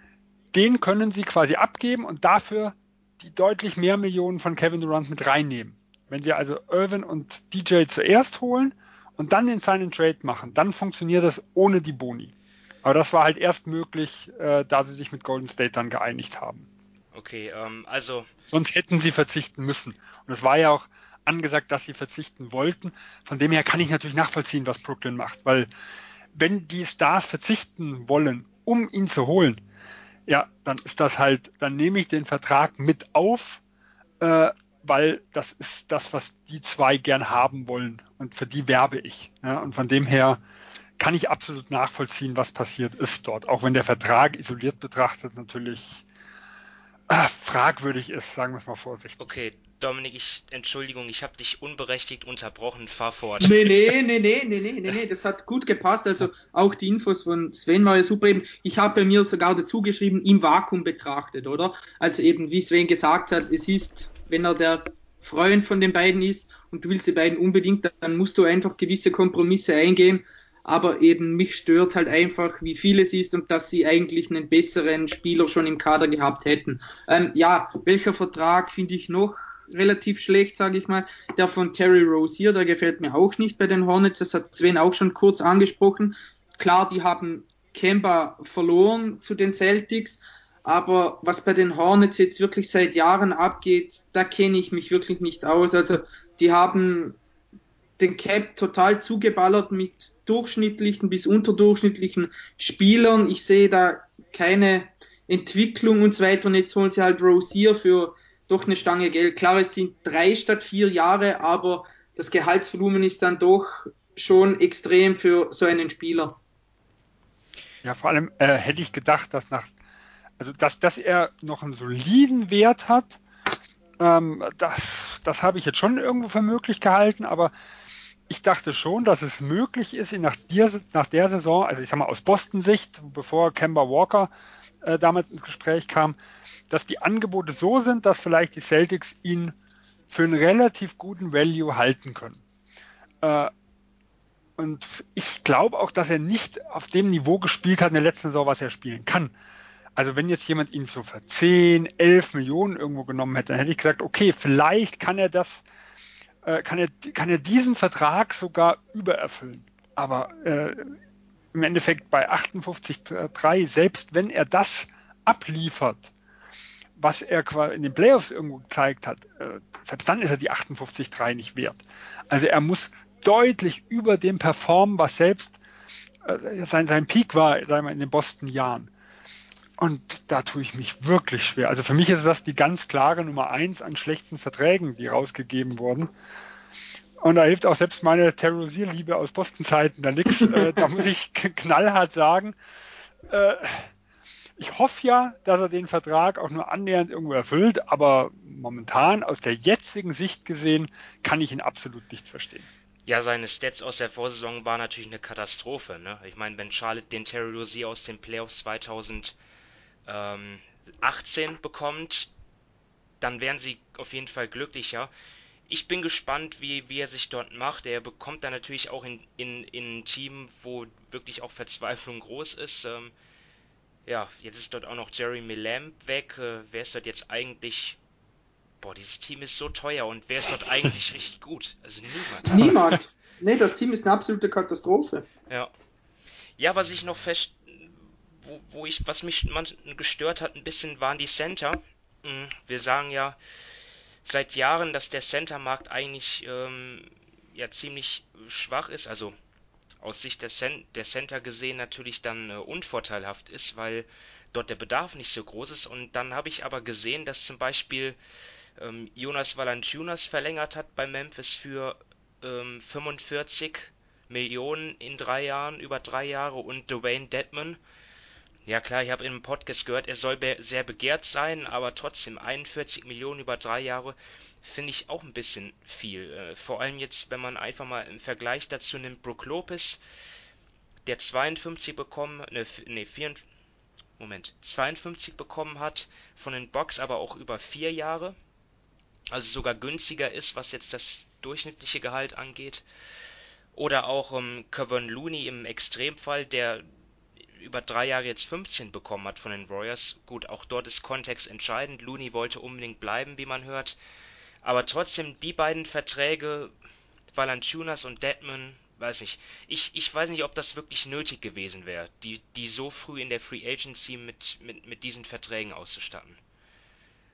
den können sie quasi abgeben und dafür die deutlich mehr Millionen von Kevin Durant mit reinnehmen. Wenn sie also Irvin und DJ zuerst holen und dann den Sign and Trade machen, dann funktioniert das ohne die Boni. Aber das war halt erst möglich, äh, da sie sich mit Golden State dann geeinigt haben. Okay, ähm, also. Sonst hätten sie verzichten müssen. Und es war ja auch angesagt, dass sie verzichten wollten. Von dem her kann ich natürlich nachvollziehen, was Brooklyn macht, weil wenn die Stars verzichten wollen, um ihn zu holen, ja, dann ist das halt, dann nehme ich den Vertrag mit auf, äh, weil das ist das, was die zwei gern haben wollen und für die werbe ich. Ja, und von dem her kann ich absolut nachvollziehen, was passiert ist dort, auch wenn der Vertrag isoliert betrachtet natürlich äh, fragwürdig ist, sagen wir es mal vorsichtig. Okay, Dominik, ich, Entschuldigung, ich habe dich unberechtigt unterbrochen, fahr fort. Nee, nee, nee, nee, nee, nee, nee, nee, das hat gut gepasst. Also auch die Infos von Sven war ja super eben. Ich habe bei mir sogar dazu geschrieben, im Vakuum betrachtet, oder? Also eben, wie Sven gesagt hat, es ist, wenn er der Freund von den beiden ist und du willst die beiden unbedingt, dann musst du einfach gewisse Kompromisse eingehen aber eben mich stört halt einfach, wie viel es ist und dass sie eigentlich einen besseren Spieler schon im Kader gehabt hätten. Ähm, ja, welcher Vertrag finde ich noch relativ schlecht, sage ich mal. Der von Terry Rozier, der gefällt mir auch nicht bei den Hornets. Das hat Sven auch schon kurz angesprochen. Klar, die haben Kemba verloren zu den Celtics, aber was bei den Hornets jetzt wirklich seit Jahren abgeht, da kenne ich mich wirklich nicht aus. Also die haben den Cap total zugeballert mit durchschnittlichen bis unterdurchschnittlichen Spielern. Ich sehe da keine Entwicklung und so weiter. Und jetzt holen sie halt Rosier für doch eine Stange Geld. Klar, es sind drei statt vier Jahre, aber das Gehaltsvolumen ist dann doch schon extrem für so einen Spieler. Ja, vor allem äh, hätte ich gedacht, dass nach, also dass, dass er noch einen soliden Wert hat, ähm, das, das habe ich jetzt schon irgendwo für möglich gehalten, aber ich dachte schon, dass es möglich ist, ihn nach, dir, nach der Saison, also ich sag mal aus Boston-Sicht, bevor Kemba Walker äh, damals ins Gespräch kam, dass die Angebote so sind, dass vielleicht die Celtics ihn für einen relativ guten Value halten können. Äh, und ich glaube auch, dass er nicht auf dem Niveau gespielt hat in der letzten Saison, was er spielen kann. Also wenn jetzt jemand ihn so für 10, 11 Millionen irgendwo genommen hätte, dann hätte ich gesagt, okay, vielleicht kann er das äh, kann, er, kann er diesen Vertrag sogar übererfüllen. Aber äh, im Endeffekt bei 58,3, selbst wenn er das abliefert, was er in den Playoffs irgendwo gezeigt hat, äh, selbst dann ist er die 58,3 nicht wert. Also er muss deutlich über dem performen, was selbst äh, sein, sein Peak war, sagen wir, in den Boston-Jahren. Und da tue ich mich wirklich schwer. Also für mich ist das die ganz klare Nummer eins an schlechten Verträgen, die rausgegeben wurden. Und da hilft auch selbst meine Terrorisierliebe aus Boston-Zeiten da nichts. Äh, da muss ich knallhart sagen. Äh, ich hoffe ja, dass er den Vertrag auch nur annähernd irgendwo erfüllt, aber momentan aus der jetzigen Sicht gesehen kann ich ihn absolut nicht verstehen. Ja, seine Stats aus der Vorsaison waren natürlich eine Katastrophe. Ne? Ich meine, wenn Charlotte den Terry Rozier aus den Playoffs 2000 18 bekommt, dann wären sie auf jeden Fall glücklicher. Ich bin gespannt, wie, wie er sich dort macht. Er bekommt dann natürlich auch in, in, in ein Team, wo wirklich auch Verzweiflung groß ist. Ähm, ja, jetzt ist dort auch noch Jeremy Lamb weg. Äh, wer ist dort jetzt eigentlich? Boah, dieses Team ist so teuer und wer ist dort <laughs> eigentlich richtig gut? Also niemand. Niemand. Nee, das Team ist eine absolute Katastrophe. Ja. Ja, was ich noch fest, wo, wo ich, was mich gestört hat ein bisschen, waren die Center. Hm, wir sagen ja seit Jahren, dass der Center-Markt eigentlich ähm, ja ziemlich schwach ist, also aus Sicht der, Cent der Center gesehen natürlich dann äh, unvorteilhaft ist, weil dort der Bedarf nicht so groß ist. Und dann habe ich aber gesehen, dass zum Beispiel ähm, Jonas Valanciunas verlängert hat bei Memphis für ähm, 45 Millionen in drei Jahren, über drei Jahre und Dwayne Dedman ja klar, ich habe im Podcast gehört, er soll be sehr begehrt sein, aber trotzdem 41 Millionen über drei Jahre finde ich auch ein bisschen viel. Äh, vor allem jetzt, wenn man einfach mal im Vergleich dazu nimmt, Brook Lopez, der 52 bekommen, ne, ne 54, Moment, 52 bekommen hat von den Box, aber auch über vier Jahre, also sogar günstiger ist, was jetzt das durchschnittliche Gehalt angeht. Oder auch ähm, Kevin Looney im Extremfall, der über drei Jahre jetzt 15 bekommen hat von den Warriors. Gut, auch dort ist Kontext entscheidend. Looney wollte unbedingt bleiben, wie man hört. Aber trotzdem, die beiden Verträge, Valanciunas und Deadman, weiß nicht. Ich, ich weiß nicht, ob das wirklich nötig gewesen wäre, die, die so früh in der Free Agency mit, mit, mit diesen Verträgen auszustatten.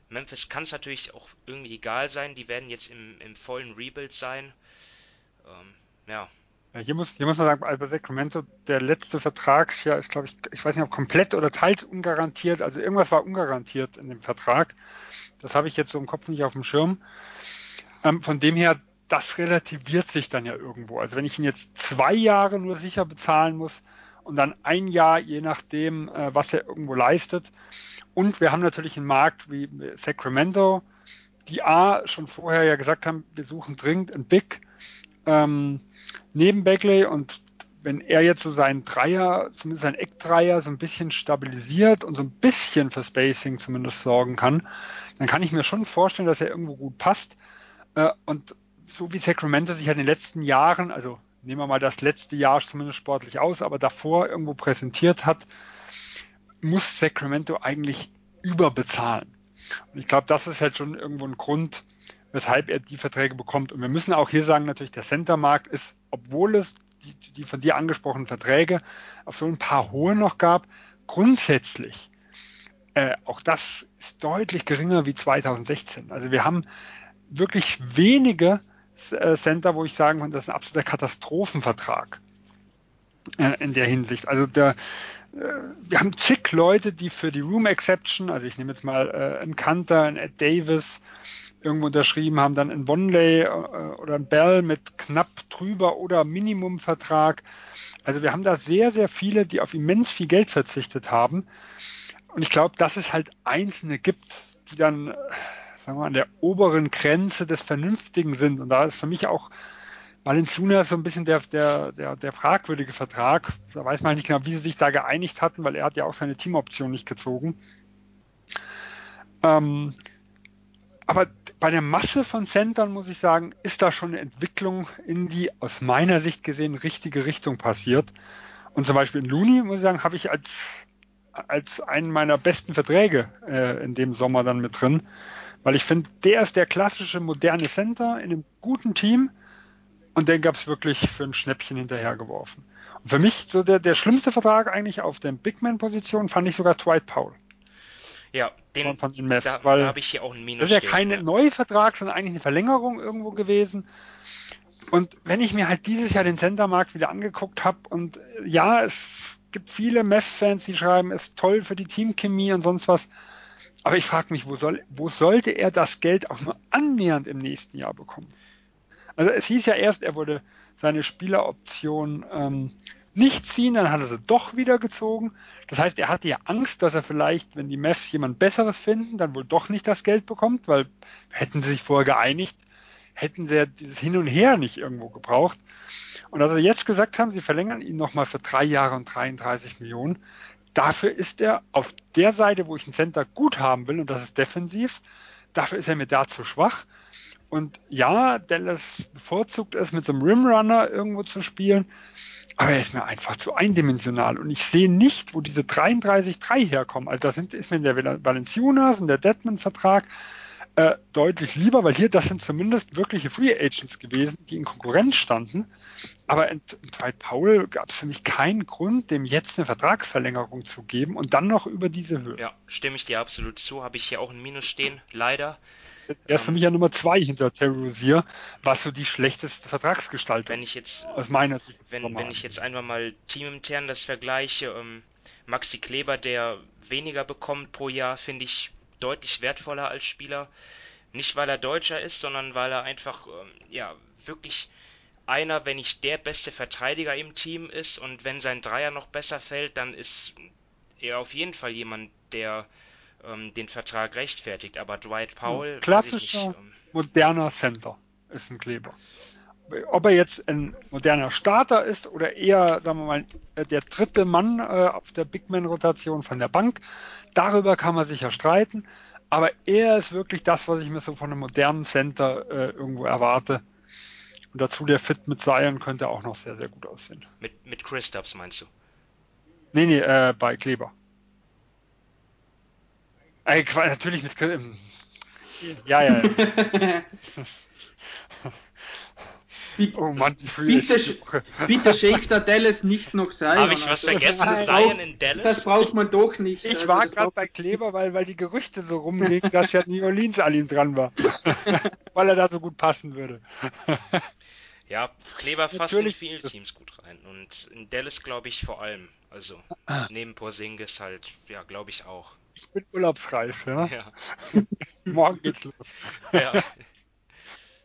Memphis kann es natürlich auch irgendwie egal sein, die werden jetzt im, im vollen Rebuild sein. Ähm, ja, ja, hier muss, hier muss man sagen, Albert Sacramento, der letzte Vertragsjahr ist, glaube ich, ich weiß nicht, ob komplett oder teils ungarantiert. Also irgendwas war ungarantiert in dem Vertrag. Das habe ich jetzt so im Kopf nicht auf dem Schirm. Ähm, von dem her, das relativiert sich dann ja irgendwo. Also wenn ich ihn jetzt zwei Jahre nur sicher bezahlen muss und dann ein Jahr, je nachdem, äh, was er irgendwo leistet. Und wir haben natürlich einen Markt wie Sacramento, die A schon vorher ja gesagt haben, wir suchen dringend einen Big ähm, neben Bagley und wenn er jetzt so seinen Dreier, zumindest seinen Eckdreier, so ein bisschen stabilisiert und so ein bisschen für Spacing zumindest sorgen kann, dann kann ich mir schon vorstellen, dass er irgendwo gut passt. Äh, und so wie Sacramento sich ja in den letzten Jahren, also nehmen wir mal das letzte Jahr zumindest sportlich aus, aber davor irgendwo präsentiert hat, muss Sacramento eigentlich überbezahlen. Und ich glaube, das ist halt schon irgendwo ein Grund, weshalb er die Verträge bekommt. Und wir müssen auch hier sagen, natürlich, der Centermarkt ist, obwohl es die, die von dir angesprochenen Verträge auf so ein paar hohe noch gab, grundsätzlich äh, auch das ist deutlich geringer wie 2016. Also wir haben wirklich wenige äh, Center, wo ich sagen kann, das ist ein absoluter Katastrophenvertrag äh, in der Hinsicht. Also der, äh, wir haben zig Leute, die für die Room Exception, also ich nehme jetzt mal äh, einen Kanter, einen Ed Davis, irgendwo unterschrieben haben, dann ein Vonley äh, oder ein Bell mit knapp drüber oder Minimumvertrag. Also wir haben da sehr, sehr viele, die auf immens viel Geld verzichtet haben. Und ich glaube, dass es halt Einzelne gibt, die dann, sagen wir mal, an der oberen Grenze des Vernünftigen sind. Und da ist für mich auch Valenciunas so ein bisschen der, der, der, der fragwürdige Vertrag. Da weiß man nicht genau, wie sie sich da geeinigt hatten, weil er hat ja auch seine Teamoption nicht gezogen. Ähm, aber bei der Masse von Centern muss ich sagen, ist da schon eine Entwicklung in die aus meiner Sicht gesehen richtige Richtung passiert. Und zum Beispiel in Looney, muss ich sagen, habe ich als, als einen meiner besten Verträge äh, in dem Sommer dann mit drin. Weil ich finde, der ist der klassische moderne Center in einem guten Team und den gab es wirklich für ein Schnäppchen hinterhergeworfen. Und für mich so der, der schlimmste Vertrag eigentlich auf der Bigman-Position fand ich sogar Dwight Powell. Ja, den, von, den Mavs, da, weil da habe ich hier auch einen Minus. Das ist ja kein ja. Neuvertrag, sondern eigentlich eine Verlängerung irgendwo gewesen. Und wenn ich mir halt dieses Jahr den Centermarkt wieder angeguckt habe und ja, es gibt viele Mavs-Fans, die schreiben, es ist toll für die Teamchemie und sonst was. Aber ich frage mich, wo, soll, wo sollte er das Geld auch nur annähernd im nächsten Jahr bekommen? Also es hieß ja erst, er wurde seine Spieleroption ähm, nicht ziehen, dann hat er sie doch wieder gezogen. Das heißt, er hatte ja Angst, dass er vielleicht, wenn die Mavs jemand Besseres finden, dann wohl doch nicht das Geld bekommt, weil hätten sie sich vorher geeinigt, hätten sie dieses Hin und Her nicht irgendwo gebraucht. Und als sie jetzt gesagt haben, sie verlängern ihn nochmal für drei Jahre und 33 Millionen, dafür ist er auf der Seite, wo ich einen Center gut haben will, und das ist defensiv, dafür ist er mir da zu schwach. Und ja, Dallas bevorzugt es, mit so einem Rimrunner irgendwo zu spielen, aber er ist mir einfach zu eindimensional und ich sehe nicht, wo diese 33-3 herkommen. Also das ist mir der Valenciunas und der Deadman-Vertrag äh, deutlich lieber, weil hier das sind zumindest wirkliche Free Agents gewesen, die in Konkurrenz standen. Aber in, in Dwight Powell gab es für mich keinen Grund, dem jetzt eine Vertragsverlängerung zu geben und dann noch über diese Höhe. Ja, stimme ich dir absolut zu. Habe ich hier auch ein Minus stehen, leider. Er ist für mich ja Nummer zwei hinter Terry Rozier, was so die schlechteste Vertragsgestaltung wenn ich jetzt, aus meiner Sicht wenn, wenn ich jetzt einfach mal teamintern das vergleiche, ähm, Maxi Kleber, der weniger bekommt pro Jahr, finde ich deutlich wertvoller als Spieler. Nicht weil er Deutscher ist, sondern weil er einfach ähm, ja wirklich einer, wenn nicht der beste Verteidiger im Team ist und wenn sein Dreier noch besser fällt, dann ist er auf jeden Fall jemand, der ähm, den Vertrag rechtfertigt. Aber Dwight Powell. Klassischer, nicht, ähm, moderner Center ist ein Kleber. Ob er jetzt ein moderner Starter ist oder eher, sagen wir mal, der dritte Mann äh, auf der Big Man-Rotation von der Bank, darüber kann man sicher streiten. Aber er ist wirklich das, was ich mir so von einem modernen Center äh, irgendwo erwarte. Und dazu der Fit mit Zion könnte auch noch sehr, sehr gut aussehen. Mit, mit Chris Stubbs meinst du? Nee, nee, äh, bei Kleber. Äh, natürlich mit. Ähm, ja, ja, ja. oh Mann, bitte, bitte schenkt der Dallas nicht noch sein. Habe ich was vergessen? Das, Zion in Dallas? Das braucht man doch nicht. Ich also, war gerade bei Kleber, weil, weil die Gerüchte so rumgingen, dass ja New Orleans an ihm dran war. <laughs> weil er da so gut passen würde. ja, Kleber fasst in viele Teams gut rein. Und in Dallas glaube ich vor allem. Also neben Porzingis halt, ja, glaube ich auch. Ich bin urlaubsreif, ja. ja. <laughs> Morgen geht's <laughs> los. Ja.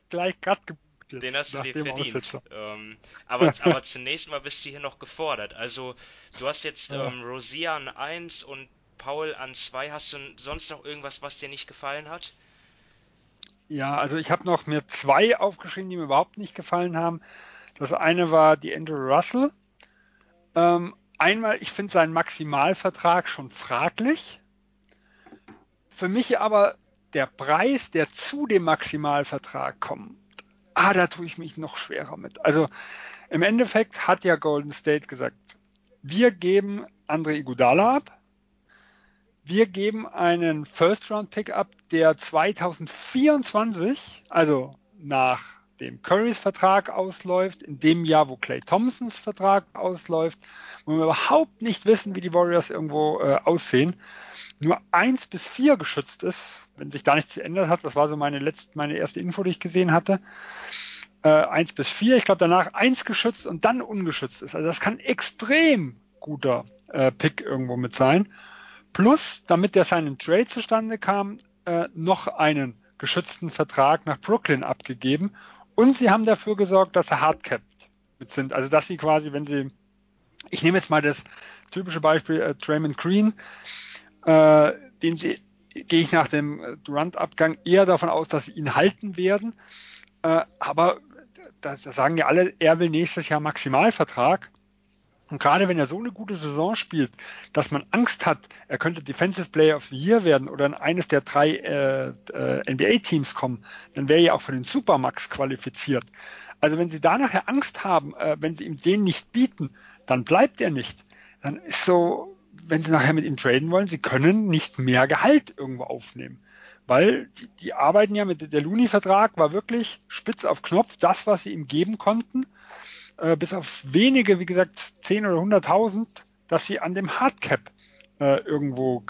Gleich grad gebucht. Jetzt, Den hast du dir verdient. Ähm, aber, <laughs> aber zunächst mal bist du hier noch gefordert. Also, du hast jetzt ja. ähm, Rosier an 1 und Paul an zwei. Hast du sonst noch irgendwas, was dir nicht gefallen hat? Ja, also ich habe noch mir zwei aufgeschrieben, die mir überhaupt nicht gefallen haben. Das eine war die Andrew Russell. Ähm, einmal, ich finde seinen Maximalvertrag schon fraglich. Für mich aber der Preis, der zu dem Maximalvertrag kommt, ah, da tue ich mich noch schwerer mit. Also im Endeffekt hat ja Golden State gesagt, wir geben Andre Iguodala ab. Wir geben einen First-Round-Pick ab, der 2024, also nach dem Currys Vertrag ausläuft, in dem Jahr, wo Clay Thompsons Vertrag ausläuft, wo wir überhaupt nicht wissen, wie die Warriors irgendwo äh, aussehen, nur eins bis vier geschützt ist, wenn sich da nichts geändert hat, das war so meine letzte, meine erste Info, die ich gesehen hatte, äh, eins bis vier, ich glaube danach eins geschützt und dann ungeschützt ist. Also das kann extrem guter äh, Pick irgendwo mit sein. Plus, damit der seinen Trade zustande kam, äh, noch einen geschützten Vertrag nach Brooklyn abgegeben und sie haben dafür gesorgt, dass sie hardcapped mit sind. Also dass sie quasi, wenn sie, ich nehme jetzt mal das typische Beispiel äh, Draymond Green, äh, den sie, gehe ich nach dem Durant-Abgang eher davon aus, dass sie ihn halten werden. Äh, aber da, da sagen ja alle, er will nächstes Jahr Maximalvertrag. Und gerade wenn er so eine gute Saison spielt, dass man Angst hat, er könnte Defensive Player of the Year werden oder in eines der drei äh, äh, NBA-Teams kommen, dann wäre er auch für den Supermax qualifiziert. Also wenn Sie da nachher Angst haben, äh, wenn Sie ihm den nicht bieten, dann bleibt er nicht. Dann ist so, wenn Sie nachher mit ihm traden wollen, Sie können nicht mehr Gehalt irgendwo aufnehmen. Weil die, die arbeiten ja mit, der Looney-Vertrag war wirklich spitz auf Knopf, das, was Sie ihm geben konnten äh, bis auf wenige, wie gesagt, 10 oder 100.000, dass sie an dem Hardcap äh, irgendwo,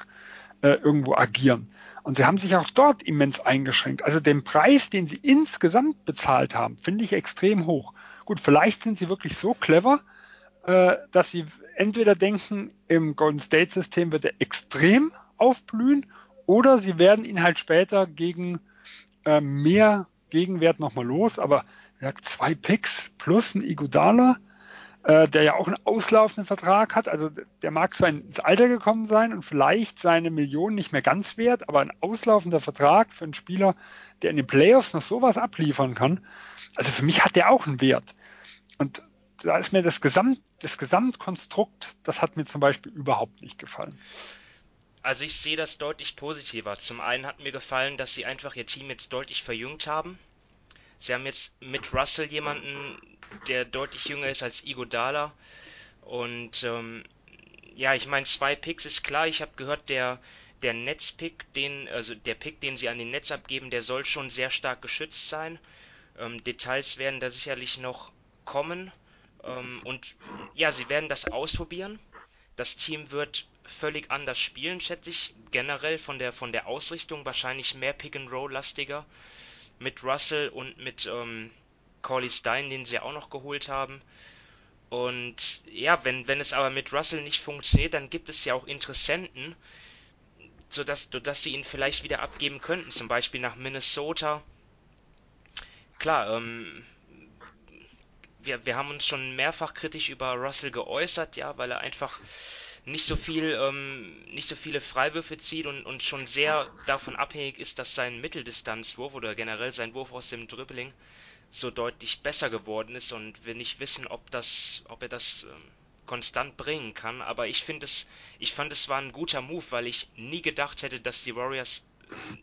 äh, irgendwo agieren. Und sie haben sich auch dort immens eingeschränkt. Also den Preis, den sie insgesamt bezahlt haben, finde ich extrem hoch. Gut, vielleicht sind sie wirklich so clever, dass sie entweder denken, im Golden State System wird er extrem aufblühen oder sie werden ihn halt später gegen äh, mehr Gegenwert nochmal los. Aber er hat zwei Picks plus ein Iguodala, äh, der ja auch einen auslaufenden Vertrag hat. Also der mag zwar ins Alter gekommen sein und vielleicht seine Millionen nicht mehr ganz wert, aber ein auslaufender Vertrag für einen Spieler, der in den Playoffs noch sowas abliefern kann. Also für mich hat der auch einen Wert. Und da ist mir das Gesamt, das Gesamtkonstrukt, das hat mir zum Beispiel überhaupt nicht gefallen. Also ich sehe das deutlich positiver. Zum einen hat mir gefallen, dass sie einfach ihr Team jetzt deutlich verjüngt haben. Sie haben jetzt mit Russell jemanden, der deutlich jünger ist als Igodala. Und ähm, ja, ich meine, zwei Picks ist klar. Ich habe gehört, der, der Netzpick, den, also der Pick, den sie an den Netz abgeben, der soll schon sehr stark geschützt sein. Ähm, Details werden da sicherlich noch kommen. Ähm, und ja, sie werden das ausprobieren. Das Team wird völlig anders spielen, schätze ich. Generell von der, von der Ausrichtung wahrscheinlich mehr Pick-and-Roll-lastiger mit Russell und mit ähm, Corley Stein, den sie ja auch noch geholt haben. Und ja, wenn, wenn es aber mit Russell nicht funktioniert, dann gibt es ja auch Interessenten, sodass, sodass sie ihn vielleicht wieder abgeben könnten, zum Beispiel nach Minnesota. Klar, ähm, wir, wir haben uns schon mehrfach kritisch über Russell geäußert, ja, weil er einfach nicht so viel, ähm, nicht so viele Freiwürfe zieht und, und schon sehr davon abhängig ist, dass sein Mitteldistanzwurf oder generell sein Wurf aus dem Dribbling so deutlich besser geworden ist und wir nicht wissen, ob das, ob er das ähm, konstant bringen kann. Aber ich finde es, ich fand es war ein guter Move, weil ich nie gedacht hätte, dass die Warriors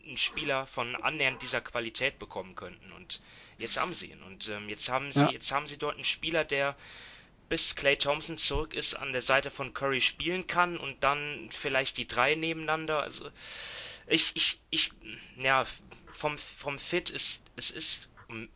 einen Spieler von annähernd dieser Qualität bekommen könnten. Und jetzt haben sie ihn. Und ähm, jetzt haben sie, ja. jetzt haben sie dort einen Spieler, der bis Clay Thompson zurück ist, an der Seite von Curry spielen kann und dann vielleicht die drei nebeneinander. Also ich, ich, ich, ja, vom, vom Fit ist, es ist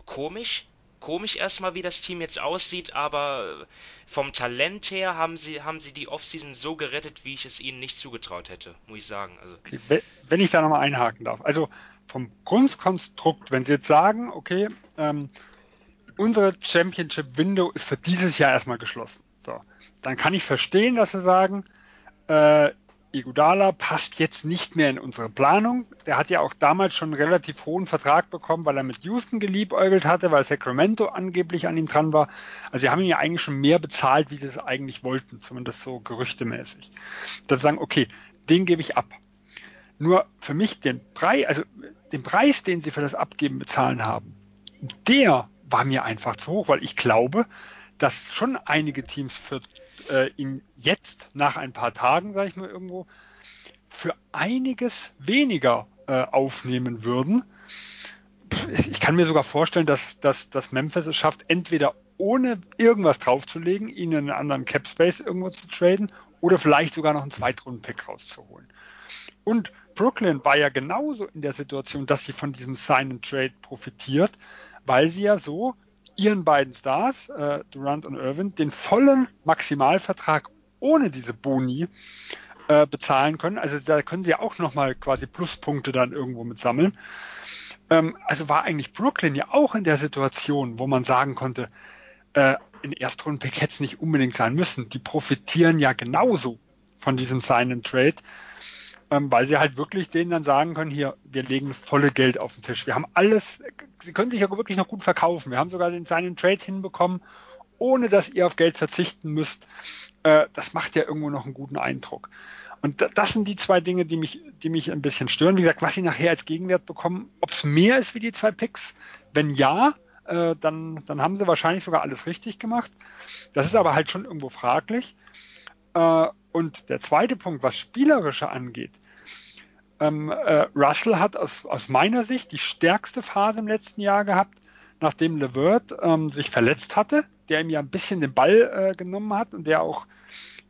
komisch. Komisch erstmal, wie das Team jetzt aussieht, aber vom Talent her haben sie, haben sie die Offseason so gerettet, wie ich es ihnen nicht zugetraut hätte, muss ich sagen. Also. Okay, wenn ich da nochmal einhaken darf. Also vom Grundkonstrukt, wenn Sie jetzt sagen, okay, ähm, unsere Championship Window ist für dieses Jahr erstmal geschlossen. So, dann kann ich verstehen, dass sie sagen, äh, Igudala passt jetzt nicht mehr in unsere Planung. Der hat ja auch damals schon einen relativ hohen Vertrag bekommen, weil er mit Houston geliebäugelt hatte, weil Sacramento angeblich an ihm dran war. Also sie haben ihn ja eigentlich schon mehr bezahlt, wie sie es eigentlich wollten, zumindest so gerüchtemäßig. Dass sie sagen, okay, den gebe ich ab. Nur für mich den Preis, also den Preis, den sie für das Abgeben bezahlen haben, der war mir einfach zu hoch, weil ich glaube, dass schon einige Teams für äh, ihn jetzt nach ein paar Tagen, sage ich mal irgendwo, für einiges weniger äh, aufnehmen würden. Ich kann mir sogar vorstellen, dass, dass, dass Memphis es schafft, entweder ohne irgendwas draufzulegen, ihn in einen anderen Cap Space irgendwo zu traden oder vielleicht sogar noch einen Zweitrunden-Pick rauszuholen. Und Brooklyn war ja genauso in der Situation, dass sie von diesem Sign and Trade profitiert, weil sie ja so ihren beiden Stars, äh, Durant und Irvin, den vollen Maximalvertrag ohne diese Boni äh, bezahlen können. Also da können sie ja auch nochmal quasi Pluspunkte dann irgendwo mit sammeln. Ähm, also war eigentlich Brooklyn ja auch in der Situation, wo man sagen konnte, äh, in Erstrundenpick hätte es nicht unbedingt sein müssen. Die profitieren ja genauso von diesem Sign and Trade ähm, weil sie halt wirklich denen dann sagen können, hier, wir legen volle Geld auf den Tisch. Wir haben alles, sie können sich ja wirklich noch gut verkaufen. Wir haben sogar den seinen Trade hinbekommen, ohne dass ihr auf Geld verzichten müsst. Äh, das macht ja irgendwo noch einen guten Eindruck. Und das sind die zwei Dinge, die mich, die mich ein bisschen stören. Wie gesagt, was sie nachher als Gegenwert bekommen, ob es mehr ist wie die zwei Picks. Wenn ja, äh, dann, dann haben sie wahrscheinlich sogar alles richtig gemacht. Das ist aber halt schon irgendwo fraglich. Äh, und der zweite Punkt, was Spielerische angeht, ähm, äh, Russell hat aus, aus meiner Sicht die stärkste Phase im letzten Jahr gehabt, nachdem LeVert ähm, sich verletzt hatte, der ihm ja ein bisschen den Ball äh, genommen hat und der auch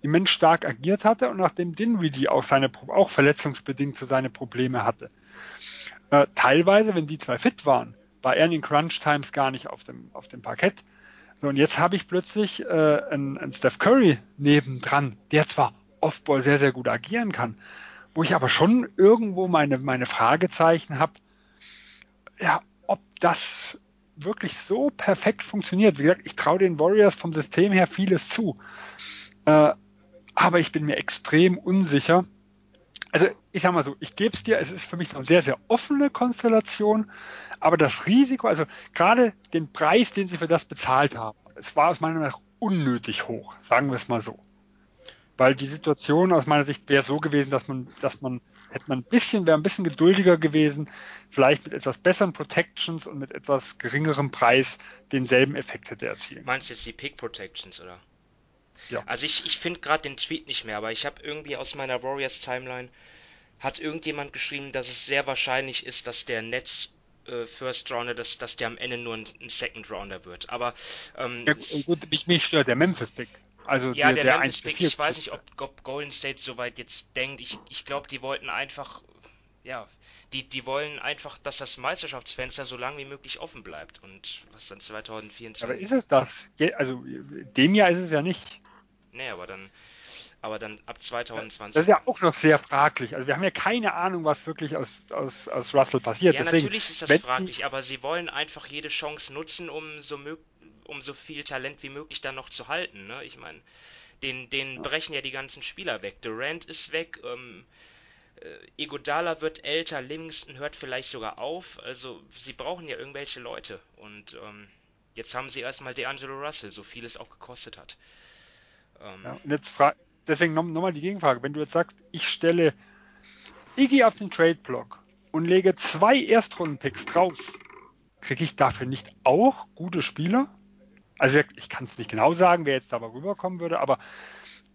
immens stark agiert hatte und nachdem Dinwiddie auch seine auch verletzungsbedingt so seine Probleme hatte. Äh, teilweise, wenn die zwei fit waren, war er in den Crunch Times gar nicht auf dem auf dem Parkett. So, und jetzt habe ich plötzlich äh, einen, einen Steph Curry nebendran, der zwar Offball sehr, sehr gut agieren kann, wo ich aber schon irgendwo meine, meine Fragezeichen habe, ja, ob das wirklich so perfekt funktioniert. Wie gesagt, ich traue den Warriors vom System her vieles zu. Äh, aber ich bin mir extrem unsicher. Also ich sag mal so, ich gebe es dir, es ist für mich eine sehr, sehr offene Konstellation, aber das Risiko, also gerade den Preis, den sie für das bezahlt haben, es war aus meiner Meinung nach unnötig hoch, sagen wir es mal so. Weil die Situation aus meiner Sicht wäre so gewesen, dass man, dass man, hätte man ein bisschen, wäre ein bisschen geduldiger gewesen, vielleicht mit etwas besseren Protections und mit etwas geringerem Preis denselben Effekt hätte erzielen. Meinst du jetzt die Pick Protections, oder? Ja. Also ich, ich finde gerade den Tweet nicht mehr, aber ich habe irgendwie aus meiner Warriors Timeline hat irgendjemand geschrieben, dass es sehr wahrscheinlich ist, dass der Netz äh, First Rounder, dass, dass der am Ende nur ein, ein Second Rounder wird. Aber ähm, ja, gut, mich, mich stört der Memphis Pick. Also ja, der, der, der Memphis Pick, ich weiß nicht, ob, ob Golden State soweit jetzt denkt. Ich, ich glaube, die wollten einfach, ja, die, die wollen einfach, dass das Meisterschaftsfenster so lange wie möglich offen bleibt. Und was dann 2024. Aber ist es das? Also dem Jahr ist es ja nicht. Nee, aber dann, aber dann ab 2020. Das ist ja auch noch sehr fraglich. Also wir haben ja keine Ahnung, was wirklich aus, aus, aus Russell passiert. Ja, Deswegen, natürlich ist das fraglich, sie... aber sie wollen einfach jede Chance nutzen, um so, um so viel Talent wie möglich dann noch zu halten. Ne? Ich meine, den, den ja. brechen ja die ganzen Spieler weg. Durant ist weg, ähm, äh, Igodala wird älter, Livingston hört vielleicht sogar auf. Also sie brauchen ja irgendwelche Leute. Und ähm, jetzt haben sie erstmal D'Angelo Russell, so viel es auch gekostet hat. Ähm, ja, und jetzt fra deswegen nochmal noch die Gegenfrage. Wenn du jetzt sagst, ich stelle Iggy auf den Trade-Block und lege zwei Erstrunden-Picks drauf, kriege ich dafür nicht auch gute Spieler? Also ich kann es nicht genau sagen, wer jetzt dabei rüberkommen würde, aber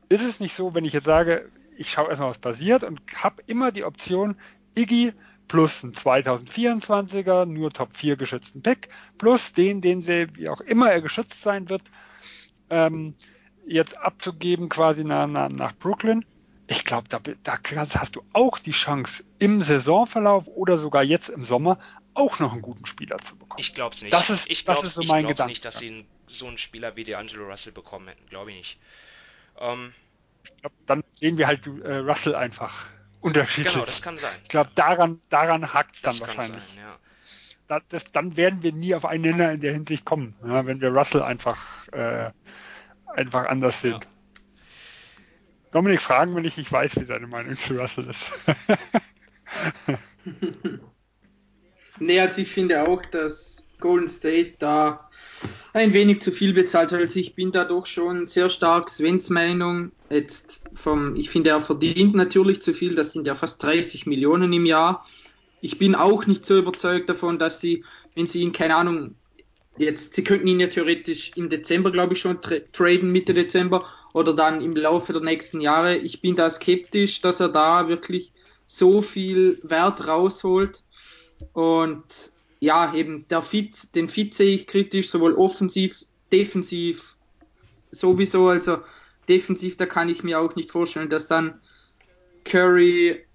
ist es nicht so, wenn ich jetzt sage, ich schaue erstmal, was passiert und habe immer die Option, Iggy plus ein 2024er, nur Top 4 geschützten Pick, plus den, den sie, wie auch immer er geschützt sein wird, ähm, jetzt abzugeben quasi nach, nach, nach Brooklyn. Ich glaube, da, da hast du auch die Chance, im Saisonverlauf oder sogar jetzt im Sommer auch noch einen guten Spieler zu bekommen. Ich glaube es nicht. Das ist, ich glaub, das ist so mein Gedanke. nicht, dass sie so einen Spieler wie D'Angelo Russell bekommen hätten. Glaube ich nicht. Ähm, ich glaube, dann sehen wir halt äh, Russell einfach unterschiedlich. Genau, das kann sein. Ich glaube, daran, daran hakt es dann wahrscheinlich. Sein, ja. da, das, dann werden wir nie auf einen Nenner in der Hinsicht kommen, ja, wenn wir Russell einfach äh, einfach anders sind. Ja. Dominik, fragen will ich, ich weiß, wie deine Meinung zu Russell ist. <laughs> nee, also ich finde auch, dass Golden State da ein wenig zu viel bezahlt. Also ich bin da doch schon sehr stark Svens Meinung. Jetzt vom, ich finde, er verdient natürlich zu viel. Das sind ja fast 30 Millionen im Jahr. Ich bin auch nicht so überzeugt davon, dass sie, wenn sie ihn, keine Ahnung, jetzt, sie könnten ihn ja theoretisch im Dezember, glaube ich, schon tra traden, Mitte Dezember oder dann im Laufe der nächsten Jahre. Ich bin da skeptisch, dass er da wirklich so viel Wert rausholt. Und ja, eben der Fit, den Fit sehe ich kritisch, sowohl offensiv, defensiv sowieso. Also defensiv, da kann ich mir auch nicht vorstellen, dass dann Curry,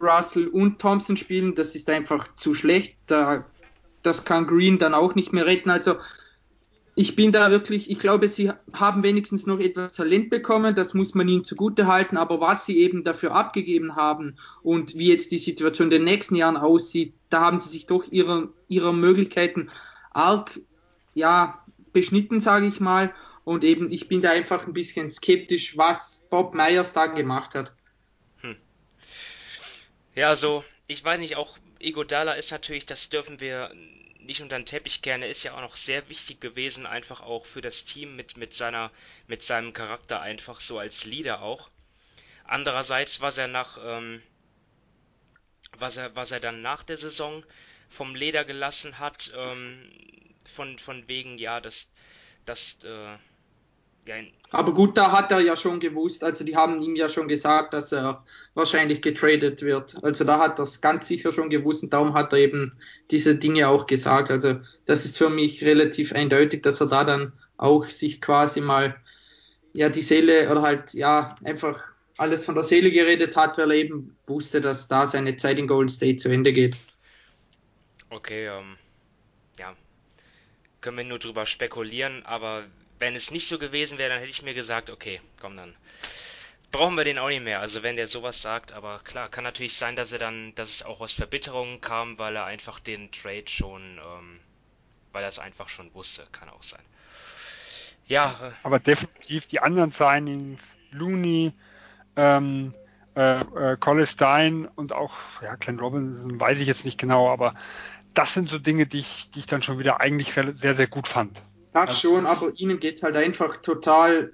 Russell und Thompson spielen. Das ist einfach zu schlecht. Da, das kann Green dann auch nicht mehr retten. Also ich bin da wirklich, ich glaube, sie haben wenigstens noch etwas Talent bekommen, das muss man ihnen zugute halten, aber was sie eben dafür abgegeben haben und wie jetzt die Situation in den nächsten Jahren aussieht, da haben sie sich doch ihrer, ihrer Möglichkeiten arg, ja, beschnitten, sage ich mal. Und eben, ich bin da einfach ein bisschen skeptisch, was Bob Myers da gemacht hat. Hm. Ja, also, ich weiß nicht, auch Igodala ist natürlich, das dürfen wir nicht unter den Teppich kehren. Er ist ja auch noch sehr wichtig gewesen, einfach auch für das Team mit, mit seiner, mit seinem Charakter einfach so als Leader auch. Andererseits, was er nach, ähm, was er, was er dann nach der Saison vom Leder gelassen hat, ähm, von, von wegen, ja, das, das, äh, aber gut, da hat er ja schon gewusst, also die haben ihm ja schon gesagt, dass er wahrscheinlich getradet wird. Also da hat er es ganz sicher schon gewusst und darum hat er eben diese Dinge auch gesagt. Also das ist für mich relativ eindeutig, dass er da dann auch sich quasi mal ja die Seele oder halt ja einfach alles von der Seele geredet hat, weil er eben wusste, dass da seine Zeit in Golden State zu Ende geht. Okay, ähm, ja, können wir nur drüber spekulieren, aber wenn es nicht so gewesen wäre, dann hätte ich mir gesagt, okay, komm dann. Brauchen wir den auch nicht mehr. Also wenn der sowas sagt, aber klar, kann natürlich sein, dass er dann, dass es auch aus Verbitterungen kam, weil er einfach den Trade schon, ähm, weil er es einfach schon wusste, kann auch sein. Ja. Äh, aber definitiv die anderen Signings, Looney, ähm, äh, äh, Colestein und auch, ja, Glenn Robinson weiß ich jetzt nicht genau, aber das sind so Dinge, die ich, die ich dann schon wieder eigentlich sehr, sehr gut fand. Das also, schon, aber ihnen geht halt einfach total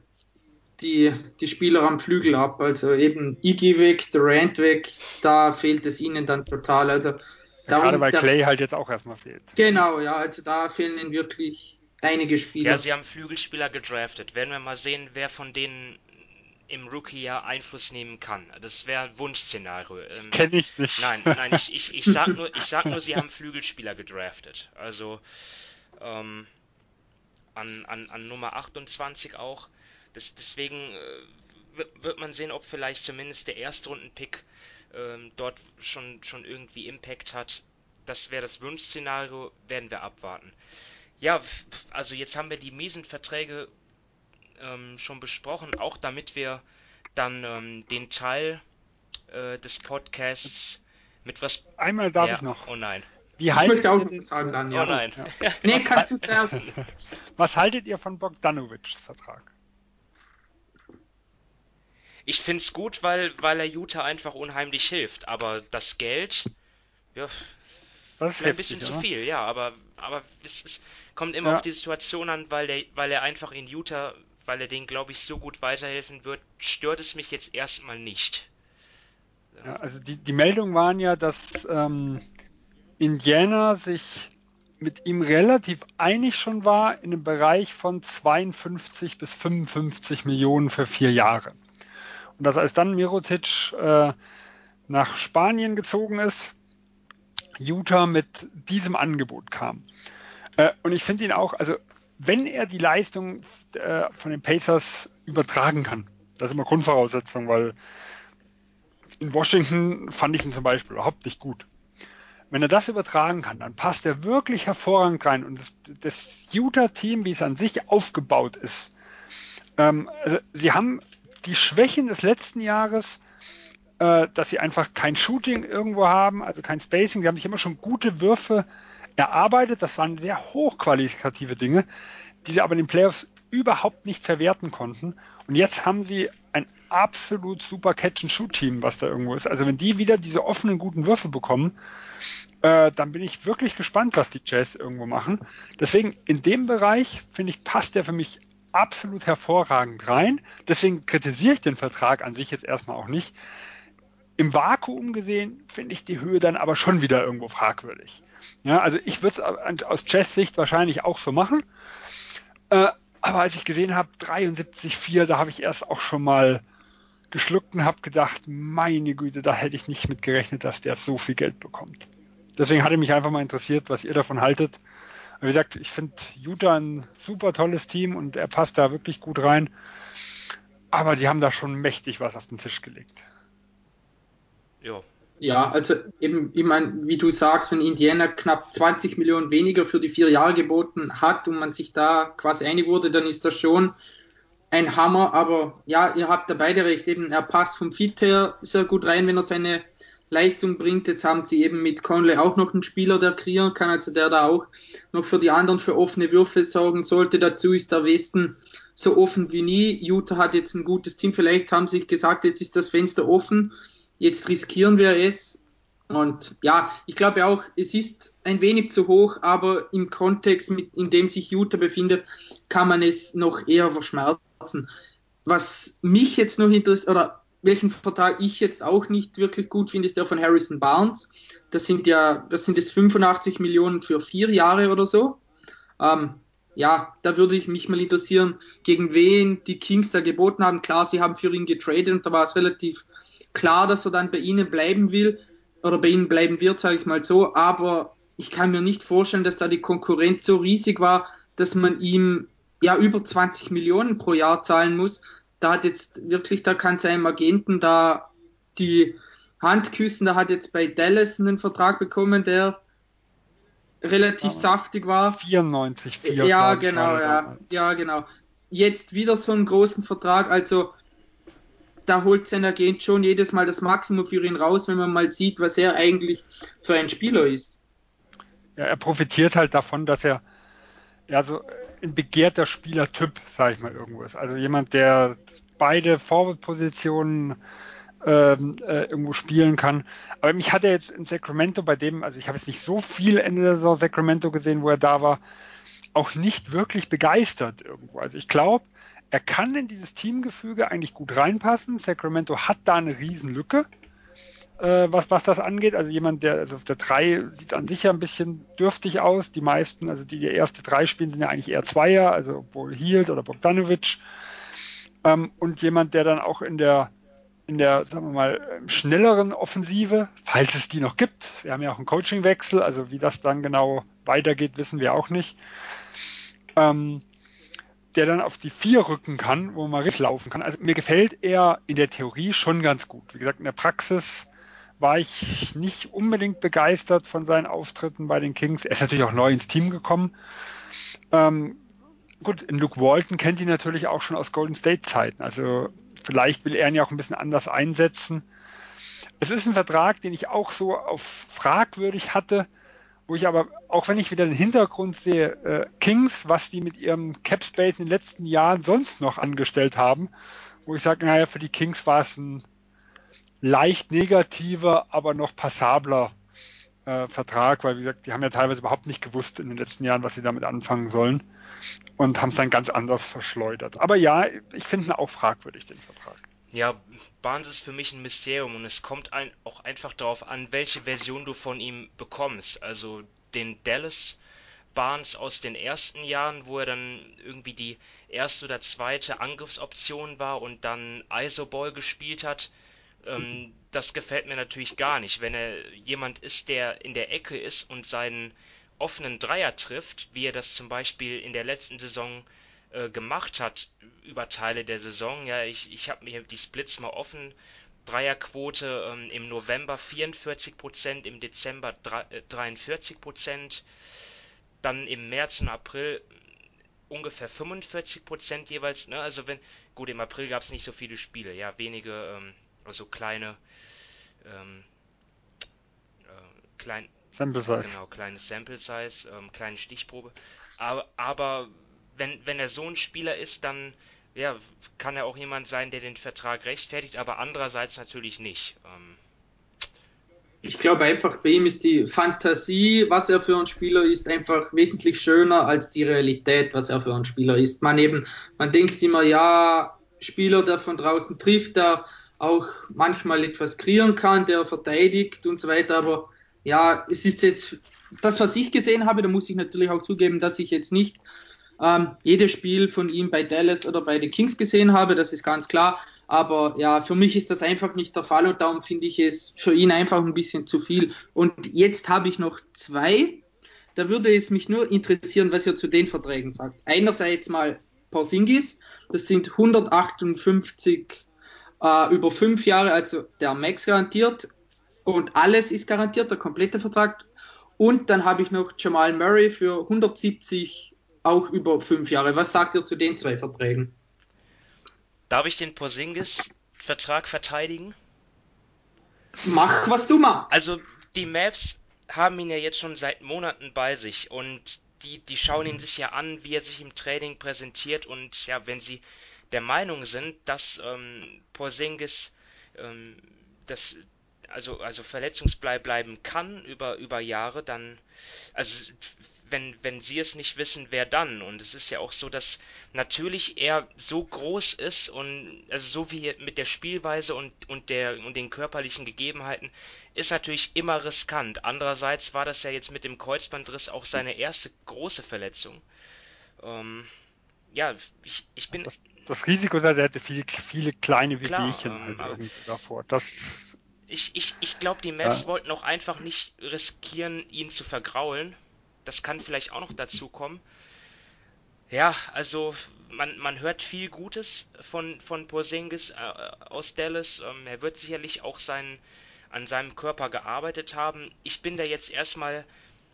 die, die Spieler am Flügel ab. Also eben Iggy weg, Durant weg, da fehlt es ihnen dann total. Also ja, darum, gerade weil da, Clay halt jetzt auch erstmal fehlt. Genau, ja, also da fehlen ihnen wirklich einige Spieler. Ja, sie haben Flügelspieler gedraftet. Werden wir mal sehen, wer von denen im Rookie-Jahr Einfluss nehmen kann. Das wäre ein Wunschszenario. Ähm, Kenne ich nicht. Nein, nein, ich, ich, ich, sag nur, ich sag nur, sie haben Flügelspieler gedraftet. Also, ähm, an, an, an Nummer 28 auch. Das, deswegen äh, wird man sehen, ob vielleicht zumindest der Erstrunden-Pick ähm, dort schon, schon irgendwie Impact hat. Das wäre das Wunschszenario, werden wir abwarten. Ja, also jetzt haben wir die miesen Verträge ähm, schon besprochen, auch damit wir dann ähm, den Teil äh, des Podcasts mit was. Einmal darf ja, ich noch. Oh nein. Wie ich möchte auch noch sagen dann, ja. Oh nein. Ja. nee, kannst du zuerst. <laughs> Was haltet ihr von Bogdanovics Vertrag? Ich finde es gut, weil, weil er Utah einfach unheimlich hilft. Aber das Geld, ja, das ist ein bisschen oder? zu viel, ja. Aber, aber es, es kommt immer ja. auf die Situation an, weil, der, weil er einfach in Utah, weil er denen, glaube ich, so gut weiterhelfen wird, stört es mich jetzt erstmal nicht. Ja, also die, die Meldungen waren ja, dass ähm, Indiana sich mit ihm relativ einig schon war in einem Bereich von 52 bis 55 Millionen für vier Jahre. Und dass als dann Mirotic äh, nach Spanien gezogen ist, Utah mit diesem Angebot kam. Äh, und ich finde ihn auch, also wenn er die Leistung äh, von den Pacers übertragen kann, das ist immer Grundvoraussetzung, weil in Washington fand ich ihn zum Beispiel überhaupt nicht gut. Wenn er das übertragen kann, dann passt er wirklich hervorragend rein. Und das, das Utah-Team, wie es an sich aufgebaut ist, ähm, also sie haben die Schwächen des letzten Jahres, äh, dass sie einfach kein Shooting irgendwo haben, also kein Spacing. Sie haben sich immer schon gute Würfe erarbeitet. Das waren sehr hochqualitative Dinge, die sie aber in den Playoffs überhaupt nicht verwerten konnten. Und jetzt haben sie ein absolut super Catch-and-Shoot-Team, was da irgendwo ist. Also wenn die wieder diese offenen, guten Würfe bekommen, äh, dann bin ich wirklich gespannt, was die Jazz irgendwo machen. Deswegen in dem Bereich, finde ich, passt der für mich absolut hervorragend rein. Deswegen kritisiere ich den Vertrag an sich jetzt erstmal auch nicht. Im Vakuum gesehen finde ich die Höhe dann aber schon wieder irgendwo fragwürdig. Ja, also ich würde es aus Jazz-Sicht wahrscheinlich auch so machen. Äh, aber als ich gesehen habe, 73,4, da habe ich erst auch schon mal geschluckt und habe gedacht, meine Güte, da hätte ich nicht mit gerechnet, dass der so viel Geld bekommt. Deswegen hatte mich einfach mal interessiert, was ihr davon haltet. Wie gesagt, ich finde Utah ein super tolles Team und er passt da wirklich gut rein. Aber die haben da schon mächtig was auf den Tisch gelegt. Ja. Ja, also eben, ich meine, wie du sagst, wenn Indiana knapp 20 Millionen weniger für die vier Jahre geboten hat und man sich da quasi einig wurde, dann ist das schon ein Hammer. Aber ja, ihr habt da beide recht. Eben, er passt vom Fit her sehr gut rein, wenn er seine Leistung bringt. Jetzt haben sie eben mit Conley auch noch einen Spieler, der kreieren kann, also der da auch noch für die anderen für offene Würfe sorgen sollte. Dazu ist der Westen so offen wie nie. Utah hat jetzt ein gutes Team. Vielleicht haben sie sich gesagt, jetzt ist das Fenster offen. Jetzt riskieren wir es. Und ja, ich glaube auch, es ist ein wenig zu hoch, aber im Kontext, mit, in dem sich Utah befindet, kann man es noch eher verschmerzen. Was mich jetzt noch interessiert, oder welchen Vertrag ich jetzt auch nicht wirklich gut finde, ist der von Harrison Barnes. Das sind ja, das sind jetzt 85 Millionen für vier Jahre oder so. Ähm, ja, da würde ich mich mal interessieren, gegen wen die Kings da geboten haben. Klar, sie haben für ihn getradet und da war es relativ klar, dass er dann bei ihnen bleiben will oder bei ihnen bleiben wird, sage ich mal so. Aber ich kann mir nicht vorstellen, dass da die Konkurrenz so riesig war, dass man ihm ja über 20 Millionen pro Jahr zahlen muss da hat jetzt wirklich, da kann seinem Agenten da die Hand küssen, da hat jetzt bei Dallas einen Vertrag bekommen, der relativ ja, saftig war. 94, 4, Ja, genau, ja. Ja, genau. Jetzt wieder so einen großen Vertrag, also da holt sein Agent schon jedes Mal das Maximum für ihn raus, wenn man mal sieht, was er eigentlich für ein Spieler ist. Ja, er profitiert halt davon, dass er ja so ein begehrter Spielertyp, sage ich mal, irgendwo ist. Also jemand, der beide Forward-Positionen ähm, äh, irgendwo spielen kann. Aber mich hat er jetzt in Sacramento bei dem, also ich habe jetzt nicht so viel Ende der Saison Sacramento gesehen, wo er da war, auch nicht wirklich begeistert irgendwo. Also ich glaube, er kann in dieses Teamgefüge eigentlich gut reinpassen. Sacramento hat da eine Riesenlücke äh, was, was das angeht. Also jemand, der also auf der 3 sieht an sich ja ein bisschen dürftig aus. Die meisten, also die die erste 3 spielen, sind ja eigentlich eher Zweier, also wohl Hield oder Bogdanovic. Ähm, und jemand, der dann auch in der in der, sagen wir mal, schnelleren Offensive, falls es die noch gibt. Wir haben ja auch einen Coachingwechsel, also wie das dann genau weitergeht, wissen wir auch nicht. Ähm, der dann auf die vier rücken kann, wo man richtig laufen kann. Also mir gefällt er in der Theorie schon ganz gut. Wie gesagt, in der Praxis war ich nicht unbedingt begeistert von seinen Auftritten bei den Kings. Er ist natürlich auch neu ins Team gekommen. Ähm, gut, Luke Walton kennt ihn natürlich auch schon aus Golden State Zeiten. Also vielleicht will er ihn ja auch ein bisschen anders einsetzen. Es ist ein Vertrag, den ich auch so auf fragwürdig hatte, wo ich aber, auch wenn ich wieder den Hintergrund sehe, äh, Kings, was die mit ihrem Cap Space in den letzten Jahren sonst noch angestellt haben, wo ich sage, naja, für die Kings war es ein leicht negativer, aber noch passabler äh, Vertrag, weil wie gesagt, die haben ja teilweise überhaupt nicht gewusst in den letzten Jahren, was sie damit anfangen sollen und haben es dann ganz anders verschleudert. Aber ja, ich finde ihn auch fragwürdig, den Vertrag. Ja, Barnes ist für mich ein Mysterium und es kommt ein, auch einfach darauf an, welche Version du von ihm bekommst. Also den Dallas Barnes aus den ersten Jahren, wo er dann irgendwie die erste oder zweite Angriffsoption war und dann Isoball gespielt hat, ähm, das gefällt mir natürlich gar nicht. Wenn er jemand ist, der in der Ecke ist und seinen offenen Dreier trifft, wie er das zum Beispiel in der letzten Saison äh, gemacht hat, über Teile der Saison. Ja, ich, ich habe mir die Splits mal offen. Dreierquote ähm, im November 44%, im Dezember 43%, äh, dann im März und April ungefähr 45% jeweils. Ne? Also wenn, gut, im April gab es nicht so viele Spiele, ja, wenige ähm, also kleine ähm, äh, klein, Sample Size. Genau, kleine Sample Size, ähm, kleine Stichprobe. Aber, aber wenn, wenn er so ein Spieler ist, dann ja, kann er auch jemand sein, der den Vertrag rechtfertigt, aber andererseits natürlich nicht. Ähm, Ich glaube einfach, bei ihm ist die Fantasie, was er für ein Spieler ist, einfach wesentlich schöner als die Realität, was er für ein Spieler ist. Man eben, man denkt immer, ja, Spieler, der von draußen trifft, der auch manchmal etwas kreieren kann, der verteidigt und so weiter, aber ja, es ist jetzt das, was ich gesehen habe, da muss ich natürlich auch zugeben, dass ich jetzt nicht ähm, jedes Spiel von ihm bei Dallas oder bei den Kings gesehen habe, das ist ganz klar. Aber ja, für mich ist das einfach nicht der Fall und darum finde ich es für ihn einfach ein bisschen zu viel. Und jetzt habe ich noch zwei. Da würde es mich nur interessieren, was ihr zu den Verträgen sagt. Einerseits mal Porzingis, das sind 158 äh, über fünf Jahre, also der Max garantiert und alles ist garantiert, der komplette Vertrag. Und dann habe ich noch Jamal Murray für 170 auch über fünf Jahre. Was sagt ihr zu den zwei Verträgen? Darf ich den Porzingis-Vertrag verteidigen? Mach, was du machst. Also, die Mavs haben ihn ja jetzt schon seit Monaten bei sich und die, die schauen ihn sich ja an, wie er sich im Training präsentiert und ja, wenn sie der Meinung sind, dass ähm, Porzingis ähm, das also also verletzungsblei bleiben kann über über Jahre, dann also wenn, wenn sie es nicht wissen, wer dann? Und es ist ja auch so, dass natürlich er so groß ist und also so wie mit der Spielweise und, und, der, und den körperlichen Gegebenheiten ist natürlich immer riskant. Andererseits war das ja jetzt mit dem Kreuzbandriss auch seine erste große Verletzung. Ähm, ja, ich, ich bin. Das, das Risiko sei, er hätte viele, viele kleine Wehwehchen ähm, halt davor. Das ich, ich, ich glaube, die Mavs ja. wollten auch einfach nicht riskieren, ihn zu vergraulen. Das kann vielleicht auch noch dazu kommen. Ja, also man, man hört viel Gutes von, von Porzingis äh, aus Dallas. Ähm, er wird sicherlich auch sein, an seinem Körper gearbeitet haben. Ich bin da jetzt erstmal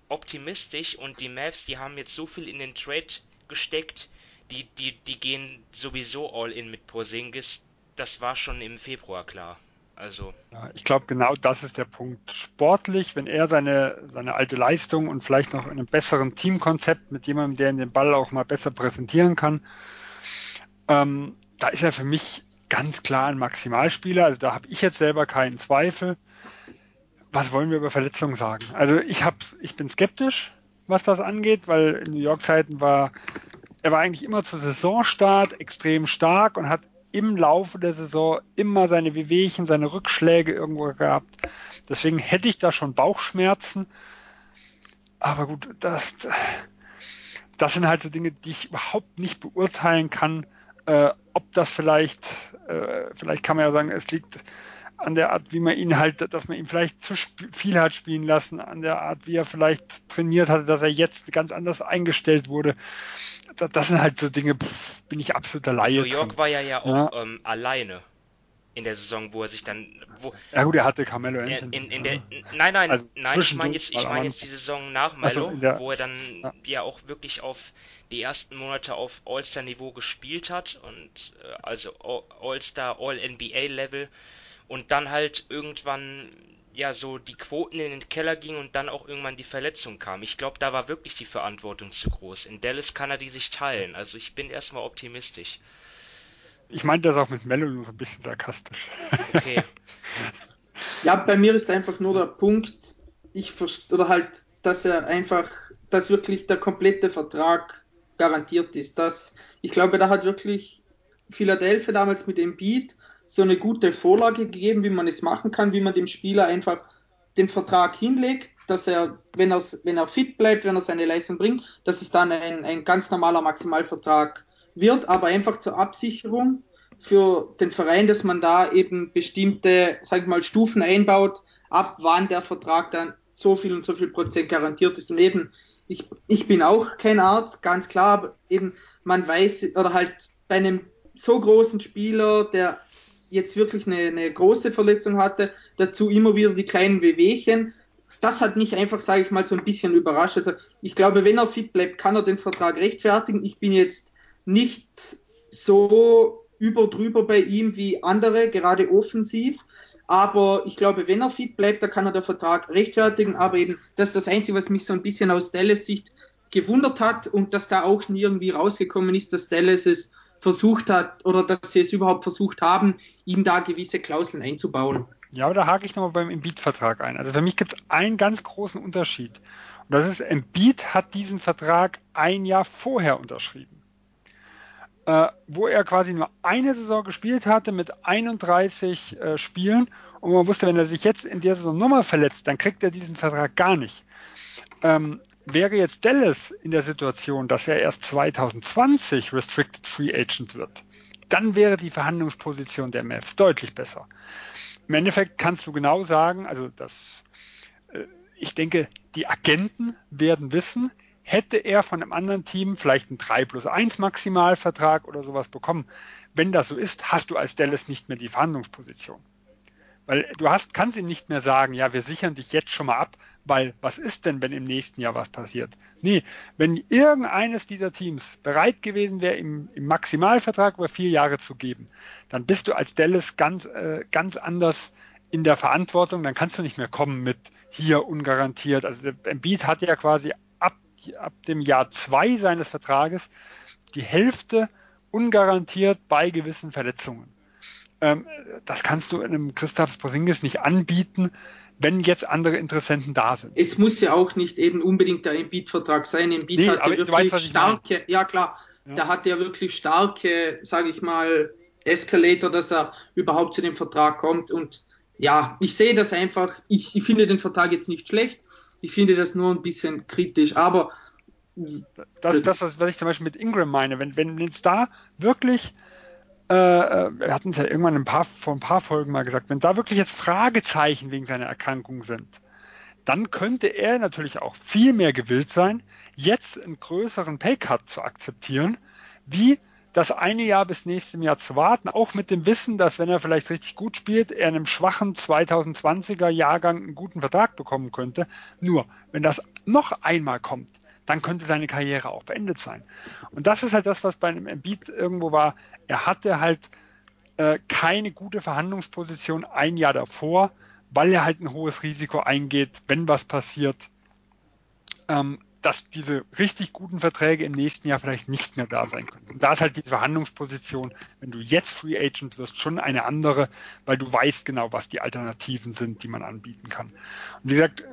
optimistisch und die Mavs, die haben jetzt so viel in den Trade gesteckt, die, die, die gehen sowieso all in mit Porzingis. Das war schon im Februar klar. Also. Ja, ich glaube, genau das ist der Punkt. Sportlich, wenn er seine, seine alte Leistung und vielleicht noch in einem besseren Teamkonzept mit jemandem, der den Ball auch mal besser präsentieren kann, ähm, da ist er für mich ganz klar ein Maximalspieler. Also da habe ich jetzt selber keinen Zweifel. Was wollen wir über Verletzungen sagen? Also ich habe, ich bin skeptisch, was das angeht, weil in New York Zeiten war er war eigentlich immer zu Saisonstart extrem stark und hat im Laufe der Saison immer seine Wehwehchen, seine Rückschläge irgendwo gehabt. Deswegen hätte ich da schon Bauchschmerzen. Aber gut, das, das sind halt so Dinge, die ich überhaupt nicht beurteilen kann, äh, ob das vielleicht, äh, vielleicht kann man ja sagen, es liegt an der Art, wie man ihn halt, dass man ihn vielleicht zu viel hat spielen lassen, an der Art, wie er vielleicht trainiert hatte, dass er jetzt ganz anders eingestellt wurde. Das, sind halt so Dinge, pff, bin ich absoluter Laie. New York drin. war ja ja auch ja. Ähm, alleine in der Saison, wo er sich dann. Wo, ja gut, er hatte Carmelo Anthony. In, in der, nein, nein, also nein, ich meine jetzt, ich mein jetzt die Saison nach Melo, also der, wo er dann ja. ja. auch wirklich auf die ersten Monate auf All-Star-Niveau gespielt hat und äh, also All-Star, All-NBA-Level und dann halt irgendwann ja so die Quoten in den Keller gingen und dann auch irgendwann die Verletzung kam. Ich glaube, da war wirklich die Verantwortung zu groß. In Dallas kann er die sich teilen. Also ich bin erstmal optimistisch. Ich meine das auch mit Mello nur so ein bisschen sarkastisch. Okay. <laughs> ja, bei mir ist einfach nur der Punkt, ich oder halt, dass er einfach, dass wirklich der komplette Vertrag garantiert ist. Dass, ich glaube, da hat wirklich Philadelphia damals mit dem Beat so eine gute Vorlage gegeben, wie man es machen kann, wie man dem Spieler einfach den Vertrag hinlegt, dass er, wenn er, wenn er fit bleibt, wenn er seine Leistung bringt, dass es dann ein, ein ganz normaler Maximalvertrag wird, aber einfach zur Absicherung für den Verein, dass man da eben bestimmte, sag ich mal, Stufen einbaut, ab wann der Vertrag dann so viel und so viel Prozent garantiert ist. Und eben, ich, ich bin auch kein Arzt, ganz klar, aber eben, man weiß, oder halt bei einem so großen Spieler, der jetzt wirklich eine, eine große Verletzung hatte, dazu immer wieder die kleinen Wehwehchen. Das hat mich einfach, sage ich mal, so ein bisschen überrascht. Also ich glaube, wenn er fit bleibt, kann er den Vertrag rechtfertigen. Ich bin jetzt nicht so über drüber bei ihm wie andere, gerade offensiv. Aber ich glaube, wenn er fit bleibt, dann kann er den Vertrag rechtfertigen. Aber eben, das ist das Einzige, was mich so ein bisschen aus Dallas Sicht gewundert hat und dass da auch nie irgendwie rausgekommen ist, dass Dallas es versucht hat oder dass sie es überhaupt versucht haben, ihm da gewisse Klauseln einzubauen. Ja, aber da hake ich nochmal beim Embiid-Vertrag ein. Also für mich gibt es einen ganz großen Unterschied. Und das ist, Embiid hat diesen Vertrag ein Jahr vorher unterschrieben. Äh, wo er quasi nur eine Saison gespielt hatte mit 31 äh, Spielen. Und man wusste, wenn er sich jetzt in der Saison nochmal verletzt, dann kriegt er diesen Vertrag gar nicht. Ähm, wäre jetzt Dallas in der Situation, dass er erst 2020 Restricted Free Agent wird, dann wäre die Verhandlungsposition der Mavs deutlich besser. Im Endeffekt kannst du genau sagen, also das, äh, ich denke, die Agenten werden wissen, hätte er von einem anderen Team vielleicht einen 3 plus 1 Maximalvertrag oder sowas bekommen. Wenn das so ist, hast du als Dallas nicht mehr die Verhandlungsposition. Weil du hast, kannst ihm nicht mehr sagen, ja, wir sichern dich jetzt schon mal ab, weil was ist denn, wenn im nächsten Jahr was passiert? Nee, wenn irgendeines dieser Teams bereit gewesen wäre, im, im Maximalvertrag über vier Jahre zu geben, dann bist du als Dallas ganz, äh, ganz anders in der Verantwortung, dann kannst du nicht mehr kommen mit hier ungarantiert. Also der Embiid hat ja quasi ab, ab dem Jahr zwei seines Vertrages die Hälfte ungarantiert bei gewissen Verletzungen. Ähm, das kannst du einem Christoph Porzingis nicht anbieten, wenn jetzt andere Interessenten da sind. Es muss ja auch nicht eben unbedingt der Embiid-Vertrag sein. Embiid nee, hat ja wirklich weißt, starke, ja klar, ja. da hat er wirklich starke, sage ich mal, Escalator, dass er überhaupt zu dem Vertrag kommt. Und ja, ich sehe das einfach. Ich, ich finde den Vertrag jetzt nicht schlecht. Ich finde das nur ein bisschen kritisch. Aber das ist das, was ich zum Beispiel mit Ingram meine. Wenn, wenn es da wirklich äh, äh, wir hatten es ja irgendwann ein paar, vor ein paar Folgen mal gesagt, wenn da wirklich jetzt Fragezeichen wegen seiner Erkrankung sind, dann könnte er natürlich auch viel mehr gewillt sein, jetzt einen größeren Paycut zu akzeptieren, wie das eine Jahr bis nächstem Jahr zu warten, auch mit dem Wissen, dass wenn er vielleicht richtig gut spielt, er in einem schwachen 2020er Jahrgang einen guten Vertrag bekommen könnte. Nur, wenn das noch einmal kommt, dann könnte seine Karriere auch beendet sein. Und das ist halt das, was bei einem Embiid irgendwo war. Er hatte halt äh, keine gute Verhandlungsposition ein Jahr davor, weil er halt ein hohes Risiko eingeht, wenn was passiert, ähm, dass diese richtig guten Verträge im nächsten Jahr vielleicht nicht mehr da sein können. Und da ist halt die Verhandlungsposition, wenn du jetzt Free Agent wirst, schon eine andere, weil du weißt genau, was die Alternativen sind, die man anbieten kann. Und wie gesagt,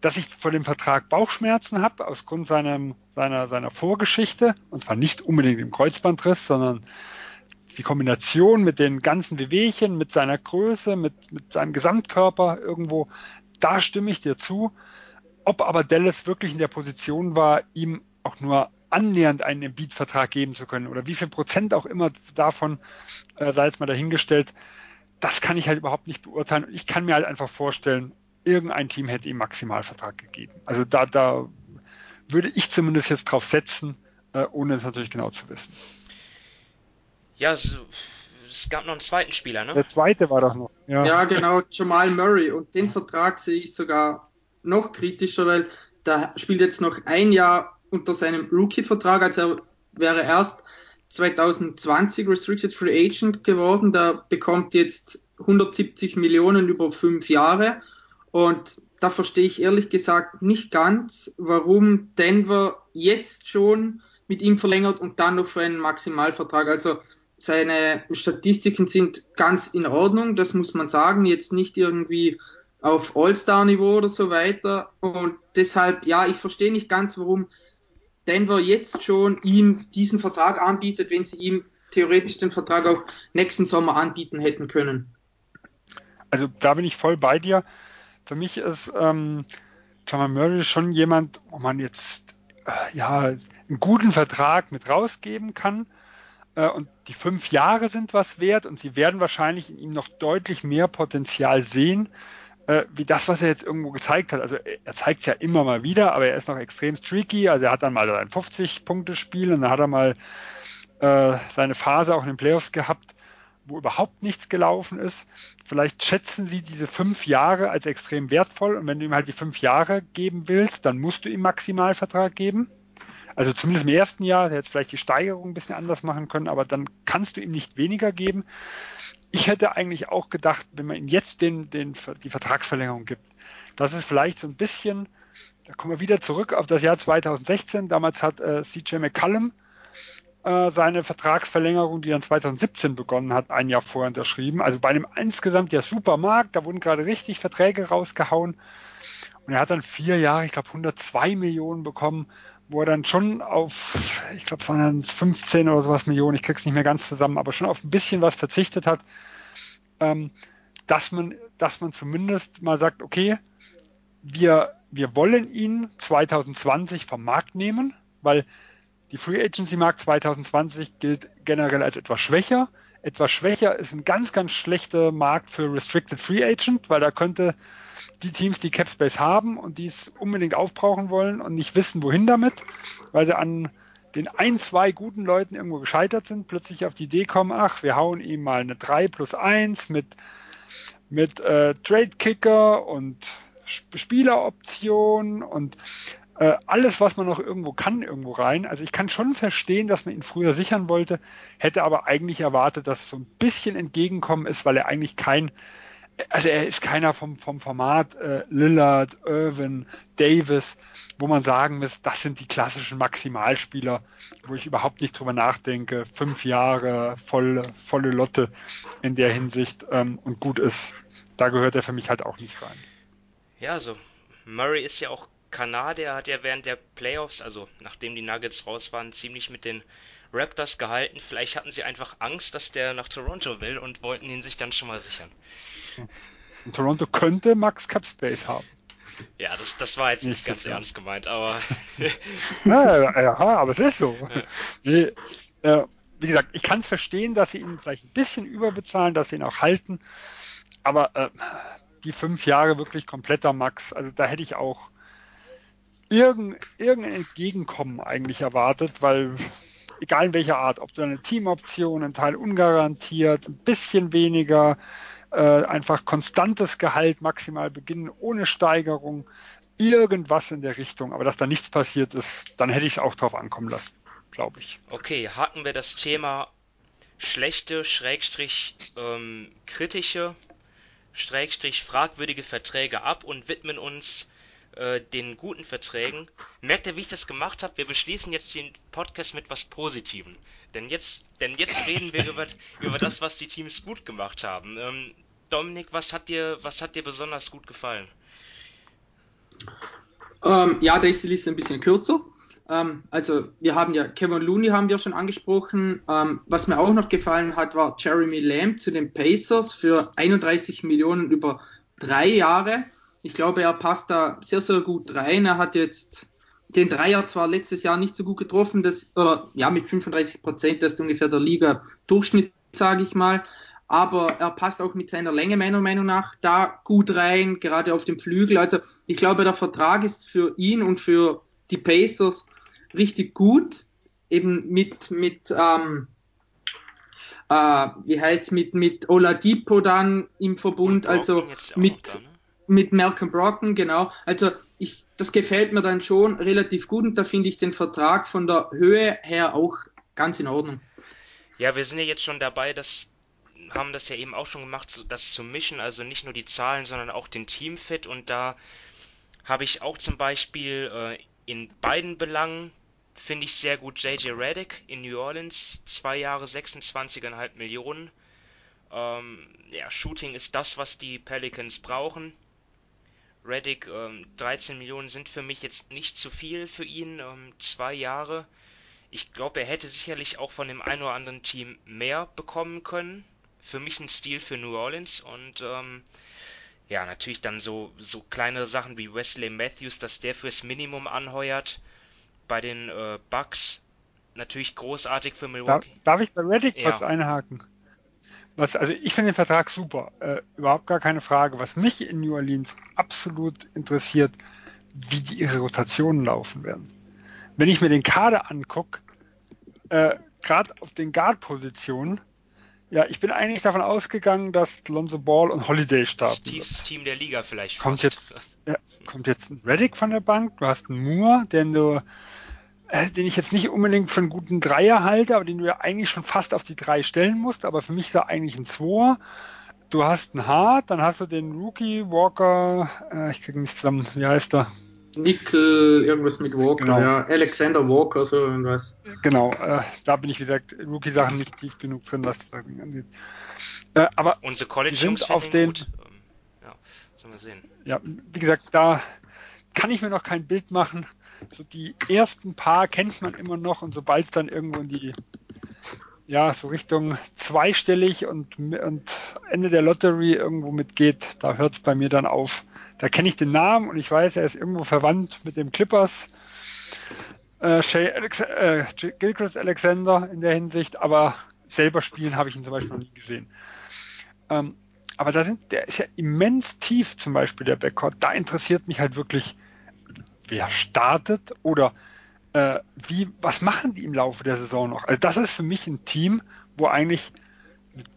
dass ich vor dem Vertrag Bauchschmerzen habe, aufgrund seinem, seiner, seiner Vorgeschichte, und zwar nicht unbedingt im Kreuzbandriss, sondern die Kombination mit den ganzen Wehwehchen, mit seiner Größe, mit, mit seinem Gesamtkörper irgendwo, da stimme ich dir zu. Ob aber Dallas wirklich in der Position war, ihm auch nur annähernd einen Embiid-Vertrag geben zu können oder wie viel Prozent auch immer davon, äh, sei jetzt mal dahingestellt, das kann ich halt überhaupt nicht beurteilen. Ich kann mir halt einfach vorstellen, irgendein Team hätte ihm Maximalvertrag gegeben. Also da, da würde ich zumindest jetzt drauf setzen, äh, ohne es natürlich genau zu wissen. Ja, so, es gab noch einen zweiten Spieler, ne? Der zweite war doch noch. Ja, ja genau, Jamal Murray. Und den Vertrag sehe ich sogar noch kritischer, weil da spielt jetzt noch ein Jahr unter seinem Rookie-Vertrag, also er wäre erst 2020 Restricted Free Agent geworden. Da bekommt jetzt 170 Millionen über fünf Jahre und da verstehe ich ehrlich gesagt nicht ganz, warum Denver jetzt schon mit ihm verlängert und dann noch für einen Maximalvertrag. Also seine Statistiken sind ganz in Ordnung, das muss man sagen. Jetzt nicht irgendwie auf All-Star-Niveau oder so weiter. Und deshalb, ja, ich verstehe nicht ganz, warum Denver jetzt schon ihm diesen Vertrag anbietet, wenn sie ihm theoretisch den Vertrag auch nächsten Sommer anbieten hätten können. Also da bin ich voll bei dir für mich ist ähm, Jamal Murray schon jemand, wo man jetzt äh, ja einen guten Vertrag mit rausgeben kann. Äh, und die fünf Jahre sind was wert und sie werden wahrscheinlich in ihm noch deutlich mehr Potenzial sehen, äh, wie das, was er jetzt irgendwo gezeigt hat. Also er zeigt es ja immer mal wieder, aber er ist noch extrem streaky. Also er hat dann mal ein 50-Punkte-Spiel und dann hat er mal äh, seine Phase auch in den Playoffs gehabt, wo überhaupt nichts gelaufen ist. Vielleicht schätzen sie diese fünf Jahre als extrem wertvoll und wenn du ihm halt die fünf Jahre geben willst, dann musst du ihm Maximalvertrag geben. Also zumindest im ersten Jahr, der hätte vielleicht die Steigerung ein bisschen anders machen können, aber dann kannst du ihm nicht weniger geben. Ich hätte eigentlich auch gedacht, wenn man ihm jetzt den, den, die Vertragsverlängerung gibt, dass es vielleicht so ein bisschen, da kommen wir wieder zurück auf das Jahr 2016, damals hat äh, CJ McCallum äh, seine Vertragsverlängerung, die dann 2017 begonnen hat, ein Jahr vorher unterschrieben. Also bei einem insgesamt ja super Markt, da wurden gerade richtig Verträge rausgehauen. Und er hat dann vier Jahre, ich glaube 102 Millionen bekommen, wo er dann schon auf, ich glaube es waren dann 15 oder sowas Millionen, ich krieg's nicht mehr ganz zusammen, aber schon auf ein bisschen was verzichtet hat, ähm, dass man, dass man zumindest mal sagt, okay, wir, wir wollen ihn 2020 vom Markt nehmen, weil die Free Agency Markt 2020 gilt generell als etwas schwächer. Etwas schwächer ist ein ganz, ganz schlechter Markt für Restricted Free Agent, weil da könnte die Teams, die Capspace haben und die es unbedingt aufbrauchen wollen und nicht wissen, wohin damit, weil sie an den ein, zwei guten Leuten irgendwo gescheitert sind, plötzlich auf die Idee kommen, ach, wir hauen ihm mal eine 3 plus 1 mit, mit äh, Trade Kicker und Spieleroption und äh, alles, was man noch irgendwo kann, irgendwo rein. Also ich kann schon verstehen, dass man ihn früher sichern wollte, hätte aber eigentlich erwartet, dass so ein bisschen entgegenkommen ist, weil er eigentlich kein, also er ist keiner vom, vom Format äh, Lillard, Irvin, Davis, wo man sagen muss, das sind die klassischen Maximalspieler, wo ich überhaupt nicht drüber nachdenke. Fünf Jahre, volle, volle Lotte in der Hinsicht ähm, und gut ist. Da gehört er für mich halt auch nicht rein. Ja, also Murray ist ja auch Kanadier, hat ja während der Playoffs, also nachdem die Nuggets raus waren, ziemlich mit den Raptors gehalten. Vielleicht hatten sie einfach Angst, dass der nach Toronto will und wollten ihn sich dann schon mal sichern. Und Toronto könnte Max Capspace haben. Ja, das, das war jetzt nicht, nicht ganz ernst gemeint, aber. <laughs> ja, ja, aber es ist so. Ja. Nee, äh, wie gesagt, ich kann es verstehen, dass sie ihn vielleicht ein bisschen überbezahlen, dass sie ihn auch halten. Aber äh, die fünf Jahre wirklich kompletter Max, also da hätte ich auch irgendein, irgendein Entgegenkommen eigentlich erwartet, weil egal in welcher Art, ob du eine Teamoption, ein Teil ungarantiert, ein bisschen weniger, äh, einfach konstantes Gehalt maximal beginnen, ohne Steigerung, irgendwas in der Richtung. Aber dass da nichts passiert ist, dann hätte ich es auch drauf ankommen lassen, glaube ich. Okay, haken wir das Thema schlechte, schrägstrich ähm, kritische, schrägstrich fragwürdige Verträge ab und widmen uns äh, den guten Verträgen. Merkt ihr, wie ich das gemacht habe? Wir beschließen jetzt den Podcast mit was Positivem. Denn jetzt, denn jetzt reden wir über, über das, was die Teams gut gemacht haben. Ähm, Dominik, was hat dir, was hat dir besonders gut gefallen? Ähm, ja, da ist die Liste ein bisschen kürzer. Ähm, also wir haben ja Kevin Looney haben wir schon angesprochen. Ähm, was mir auch noch gefallen hat, war Jeremy Lamb zu den Pacers für 31 Millionen über drei Jahre. Ich glaube, er passt da sehr, sehr gut rein. Er hat jetzt den Dreier zwar letztes Jahr nicht so gut getroffen, das, oder ja, mit 35 Prozent, das ist ungefähr der Liga-Durchschnitt, sage ich mal. Aber er passt auch mit seiner Länge meiner Meinung nach da gut rein, gerade auf dem Flügel. Also ich glaube, der Vertrag ist für ihn und für die Pacers richtig gut. Eben mit, mit ähm, äh, wie heißt mit, mit Oladipo dann im Verbund, also mit, ne? Mit Malcolm Brocken, genau. Also ich, das gefällt mir dann schon relativ gut und da finde ich den Vertrag von der Höhe her auch ganz in Ordnung. Ja, wir sind ja jetzt schon dabei, das haben das ja eben auch schon gemacht, das zu mischen, also nicht nur die Zahlen, sondern auch den Teamfit und da habe ich auch zum Beispiel äh, in beiden Belangen finde ich sehr gut JJ Reddick in New Orleans, zwei Jahre 26,5 Millionen. Ähm, ja, Shooting ist das, was die Pelicans brauchen. Reddick, ähm, 13 Millionen sind für mich jetzt nicht zu viel für ihn, ähm, zwei Jahre. Ich glaube, er hätte sicherlich auch von dem einen oder anderen Team mehr bekommen können. Für mich ein Stil für New Orleans und ähm, ja, natürlich dann so, so kleinere Sachen wie Wesley Matthews, dass der fürs Minimum anheuert. Bei den äh, Bucks natürlich großartig für Milwaukee. Darf, darf ich bei Reddick ja. kurz einhaken? Was, also ich finde den Vertrag super, äh, überhaupt gar keine Frage. Was mich in New Orleans absolut interessiert, wie die ihre Rotationen laufen werden. Wenn ich mir den Kader angucke, äh, gerade auf den Guard-Positionen, ja, ich bin eigentlich davon ausgegangen, dass Lonzo Ball und Holiday starten. Das tiefste Team der Liga vielleicht. Kommt fast. jetzt, ja, kommt jetzt ein Reddick von der Bank, du hast einen Moore, den du äh, den ich jetzt nicht unbedingt für einen guten Dreier halte, aber den du ja eigentlich schon fast auf die drei stellen musst, aber für mich ist er eigentlich ein Zweier. Du hast einen Hart, dann hast du den Rookie Walker, äh, ich kriege nicht zusammen, wie heißt er? Nickel, irgendwas mit Walker, genau. ja. Alexander Walker, so irgendwas. Genau, äh, da bin ich, wie gesagt, Rookie-Sachen nicht tief genug drin, was das angeht. Äh, aber unsere College sind auf den. Gut. Ähm, ja, sollen wir sehen. Ja, wie gesagt, da kann ich mir noch kein Bild machen. So die ersten paar kennt man immer noch und sobald es dann irgendwo in die ja, so Richtung zweistellig und, und Ende der Lottery irgendwo mitgeht, da hört es bei mir dann auf. Da kenne ich den Namen und ich weiß, er ist irgendwo verwandt mit dem Clippers. Äh, Alex äh, Gilchrist Alexander in der Hinsicht, aber selber spielen habe ich ihn zum Beispiel noch nie gesehen. Ähm, aber da sind, der ist ja immens tief, zum Beispiel der Backcourt. Da interessiert mich halt wirklich, wer startet oder äh, wie, was machen die im Laufe der Saison noch? Also das ist für mich ein Team, wo eigentlich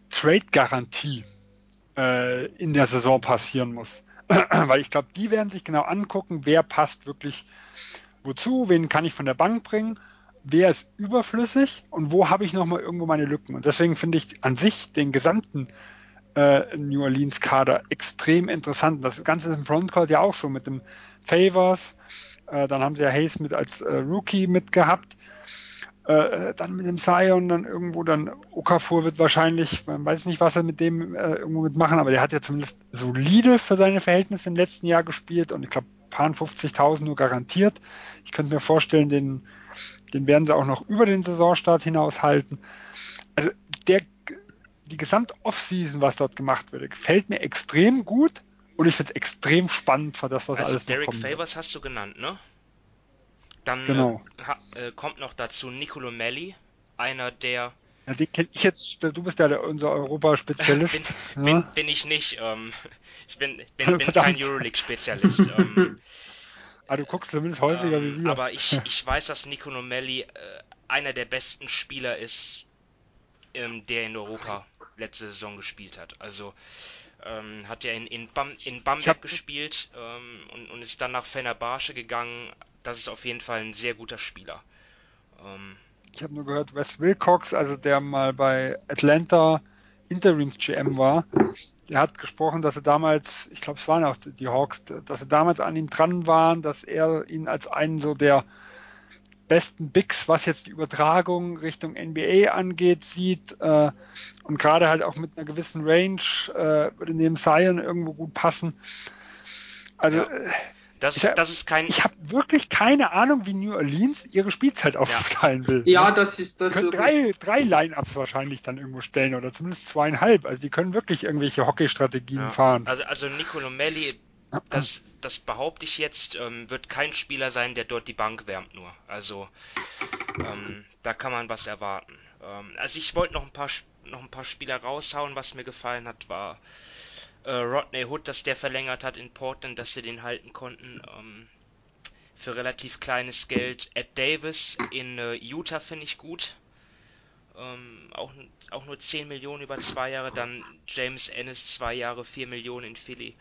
Trade-Garantie äh, in der Saison passieren muss. <clears throat> Weil ich glaube, die werden sich genau angucken, wer passt wirklich wozu, wen kann ich von der Bank bringen, wer ist überflüssig und wo habe ich nochmal irgendwo meine Lücken. Und deswegen finde ich an sich den gesamten äh, New Orleans Kader extrem interessant. Das Ganze ist im Frontcourt ja auch so mit dem Favors, äh, dann haben sie ja Hayes mit als äh, Rookie mitgehabt. Äh, dann mit dem Zion dann irgendwo dann Okafor wird wahrscheinlich, man weiß nicht, was er mit dem äh, irgendwo mitmachen, aber der hat ja zumindest solide für seine Verhältnisse im letzten Jahr gespielt und ich glaube, paar 50.000 nur garantiert. Ich könnte mir vorstellen, den, den werden sie auch noch über den Saisonstart hinaus halten. Also der, die gesamte Offseason, was dort gemacht wird, gefällt mir extrem gut. Und ich finde es extrem spannend für das, was also alles Derek kommt. Favors hast du genannt, ne? Dann genau. äh, ha, äh, kommt noch dazu Nicolo Melli, einer der. Ja, den kenne ich jetzt, du bist ja der, unser Europaspezialist. <laughs> bin, ja. bin, bin, ich nicht. Ähm, <laughs> ich bin, bin, bin kein Euroleague-Spezialist. <laughs> ähm, ah, du guckst zumindest häufiger ähm, wie wir. Aber ich, ich weiß, dass Nicolo Melli äh, einer der besten Spieler ist, ähm, der in Europa letzte Saison gespielt hat. Also ähm, hat ja in, in, Bam, in Bamberg hab... gespielt ähm, und, und, ist dann nach Fenerbahce gegangen. Das ist auf jeden Fall ein sehr guter Spieler. Ähm, ich habe nur gehört, Wes Wilcox, also der mal bei Atlanta Interims GM war, der hat gesprochen, dass er damals, ich glaube, es waren auch die Hawks, dass sie damals an ihm dran waren, dass er ihn als einen so der besten Bigs, was jetzt die Übertragung Richtung NBA angeht, sieht äh, und gerade halt auch mit einer gewissen Range äh, würde neben Zion irgendwo gut passen. Also ja. Das, ist, das ist kein. Ich habe wirklich keine Ahnung, wie New Orleans ihre Spielzeit aufteilen ja. will. Ja, ne? das ist das. Können drei, drei Line-Ups wahrscheinlich dann irgendwo stellen oder zumindest zweieinhalb. Also die können wirklich irgendwelche Hockey-Strategien ja. fahren. Also, also Nicolo Melli das, das behaupte ich jetzt, ähm, wird kein Spieler sein, der dort die Bank wärmt nur. Also ähm, da kann man was erwarten. Ähm, also ich wollte noch ein paar noch ein paar Spieler raushauen. Was mir gefallen hat, war äh, Rodney Hood, dass der verlängert hat in Portland, dass sie den halten konnten ähm, für relativ kleines Geld. Ed Davis in äh, Utah finde ich gut. Ähm, auch, auch nur 10 Millionen über zwei Jahre. Dann James Ennis zwei Jahre 4 Millionen in Philly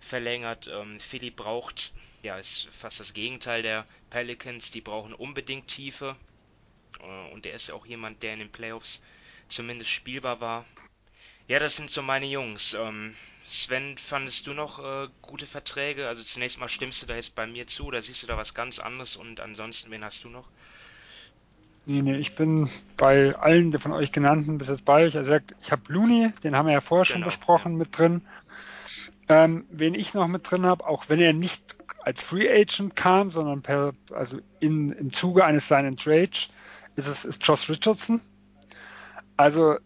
verlängert. Ähm, Philly braucht, ja, ist fast das Gegenteil der Pelicans, die brauchen unbedingt Tiefe. Äh, und er ist auch jemand, der in den Playoffs zumindest spielbar war. Ja, das sind so meine Jungs. Ähm, Sven, fandest du noch äh, gute Verträge? Also zunächst mal stimmst du da jetzt bei mir zu oder siehst du da was ganz anderes und ansonsten, wen hast du noch? Nee, nee, ich bin bei allen von euch genannten bis jetzt bei euch. Also ich habe Looney, den haben wir ja vorher genau, schon besprochen, ja. mit drin. Ähm, wen ich noch mit drin habe, auch wenn er nicht als Free Agent kam, sondern per, also in, im Zuge eines seinen Trades, ist es ist Josh Richardson. Also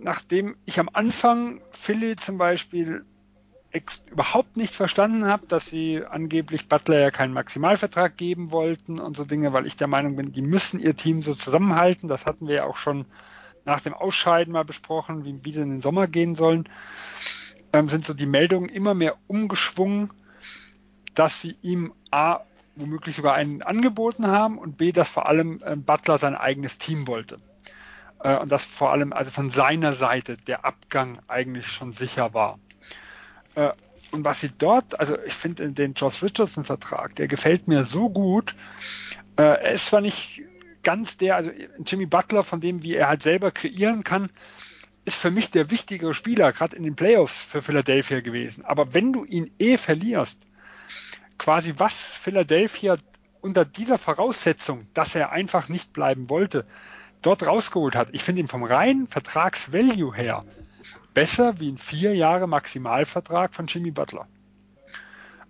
nachdem ich am Anfang Philly zum Beispiel überhaupt nicht verstanden habe, dass sie angeblich Butler ja keinen Maximalvertrag geben wollten und so Dinge, weil ich der Meinung bin, die müssen ihr Team so zusammenhalten. Das hatten wir ja auch schon nach dem Ausscheiden mal besprochen, wie, wie sie in den Sommer gehen sollen ähm, sind so die Meldungen immer mehr umgeschwungen, dass sie ihm A, womöglich sogar einen angeboten haben und B, dass vor allem äh, Butler sein eigenes Team wollte. Äh, und dass vor allem also von seiner Seite der Abgang eigentlich schon sicher war. Äh, und was sie dort, also ich finde den Josh Richardson Vertrag, der gefällt mir so gut. Äh, er ist zwar nicht ganz der, also Jimmy Butler, von dem, wie er halt selber kreieren kann, ist für mich der wichtigere Spieler, gerade in den Playoffs für Philadelphia gewesen. Aber wenn du ihn eh verlierst, quasi was Philadelphia unter dieser Voraussetzung, dass er einfach nicht bleiben wollte, dort rausgeholt hat. Ich finde ihn vom reinen Vertragsvalue her besser wie ein vier Jahre Maximalvertrag von Jimmy Butler.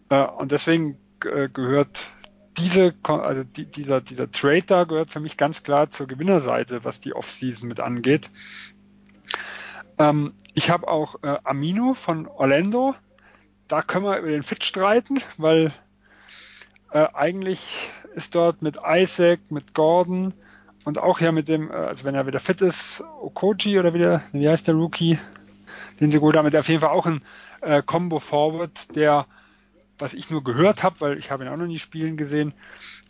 Äh, und deswegen äh, gehört diese, also die, dieser, dieser Trade da gehört für mich ganz klar zur Gewinnerseite, was die Offseason mit angeht. Ähm, ich habe auch äh, Amino von Orlando. Da können wir über den Fit streiten, weil äh, eigentlich ist dort mit Isaac, mit Gordon und auch ja mit dem, äh, also wenn er wieder fit ist, Okoji oder wieder, wie heißt der Rookie, den sie gut haben, auf jeden Fall auch ein äh, Combo Forward, der, was ich nur gehört habe, weil ich habe ihn auch noch nie spielen gesehen,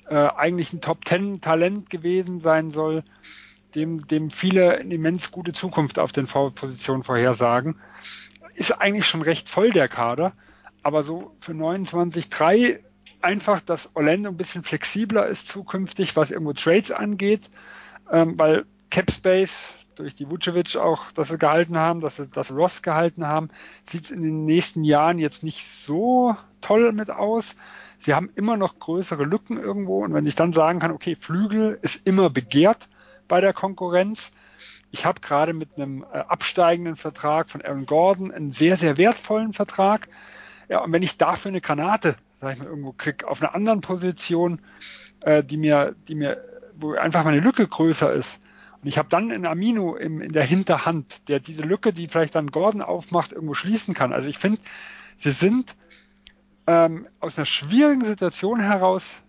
äh, eigentlich ein Top Ten Talent gewesen sein soll, dem, dem viele eine immens gute Zukunft auf den Forward-Positionen vorhersagen. Ist eigentlich schon recht voll der Kader, aber so für 29-3 einfach, dass Orlando ein bisschen flexibler ist zukünftig, was irgendwo Trades angeht, ähm, weil Capspace durch die Vucevic auch, dass sie gehalten haben, dass sie das Ross gehalten haben, sieht es in den nächsten Jahren jetzt nicht so toll mit aus. Sie haben immer noch größere Lücken irgendwo und wenn ich dann sagen kann, okay, Flügel ist immer begehrt bei der Konkurrenz. Ich habe gerade mit einem äh, absteigenden Vertrag von Aaron Gordon einen sehr, sehr wertvollen Vertrag. Ja, und wenn ich dafür eine Granate sag ich mal, irgendwo krieg auf einer anderen Position, äh, die mir, die mir, wo einfach meine Lücke größer ist. Und ich habe dann einen Amino im, in der Hinterhand, der diese Lücke, die vielleicht dann Gordon aufmacht, irgendwo schließen kann. Also ich finde, sie sind ähm, aus einer schwierigen Situation heraus,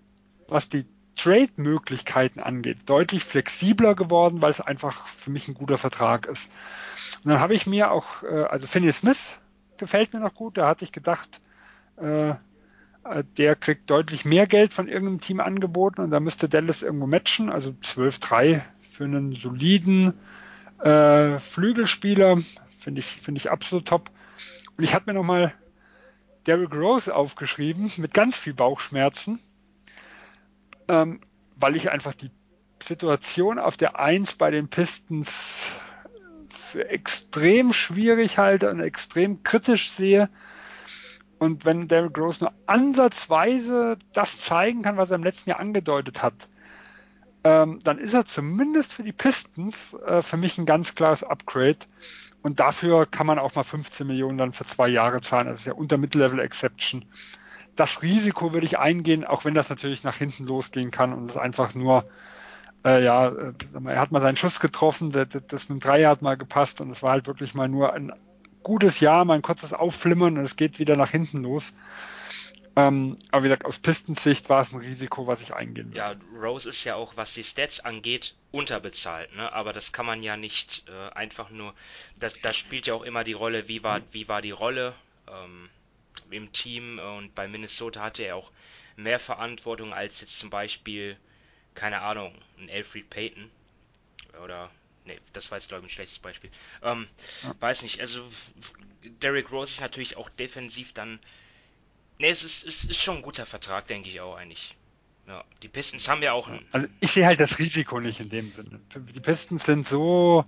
was die Trade-Möglichkeiten angeht, deutlich flexibler geworden, weil es einfach für mich ein guter Vertrag ist. Und dann habe ich mir auch, äh, also Finney Smith gefällt mir noch gut, da hatte ich gedacht, äh, äh, der kriegt deutlich mehr Geld von irgendeinem Team angeboten und da müsste Dallas irgendwo matchen. Also 12-3 für einen soliden äh, Flügelspieler finde ich, finde ich absolut top. Und ich hatte mir nochmal Derrick Rose aufgeschrieben mit ganz viel Bauchschmerzen, ähm, weil ich einfach die Situation auf der Eins bei den Pistons extrem schwierig halte und extrem kritisch sehe. Und wenn Derrick Rose nur ansatzweise das zeigen kann, was er im letzten Jahr angedeutet hat, ähm, dann ist er zumindest für die Pistons äh, für mich ein ganz klares Upgrade. Und dafür kann man auch mal 15 Millionen dann für zwei Jahre zahlen. Das ist ja unter Mid-Level Exception. Das Risiko würde ich eingehen, auch wenn das natürlich nach hinten losgehen kann und es einfach nur, äh, ja, äh, er hat mal seinen Schuss getroffen, das, das mit dem Dreier hat mal gepasst und es war halt wirklich mal nur ein gutes Jahr, mal ein kurzes Aufflimmern und es geht wieder nach hinten los. Ähm, aber wie gesagt, aus Pistensicht war es ein Risiko, was ich eingehen würde. Ja, Rose ist ja auch, was die Stats angeht, unterbezahlt, ne? Aber das kann man ja nicht äh, einfach nur. Das, das spielt ja auch immer die Rolle, wie war, wie war die Rolle ähm, im Team und bei Minnesota hatte er auch mehr Verantwortung als jetzt zum Beispiel, keine Ahnung, ein Alfred Payton oder Ne, das war jetzt, glaube ich, ein schlechtes Beispiel. Ähm, ja. Weiß nicht, also Derrick Rose ist natürlich auch defensiv dann. Ne, es ist, es ist schon ein guter Vertrag, denke ich auch eigentlich. Ja, die Pistons haben ja auch ein. Also ich sehe halt das Risiko nicht in dem Sinne. Die Pistons sind so.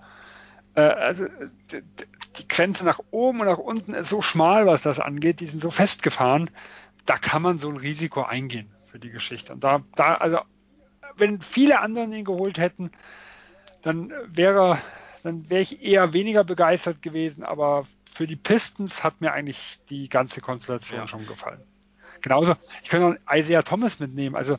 Äh, also die, Grenze nach oben und nach unten ist so schmal, was das angeht. Die sind so festgefahren. Da kann man so ein Risiko eingehen für die Geschichte. Und da, da, also wenn viele anderen ihn geholt hätten, dann wäre, dann wäre ich eher weniger begeistert gewesen, aber für die Pistons hat mir eigentlich die ganze Konstellation ja. schon gefallen. Genauso, ich könnte auch Isaiah Thomas mitnehmen. Also,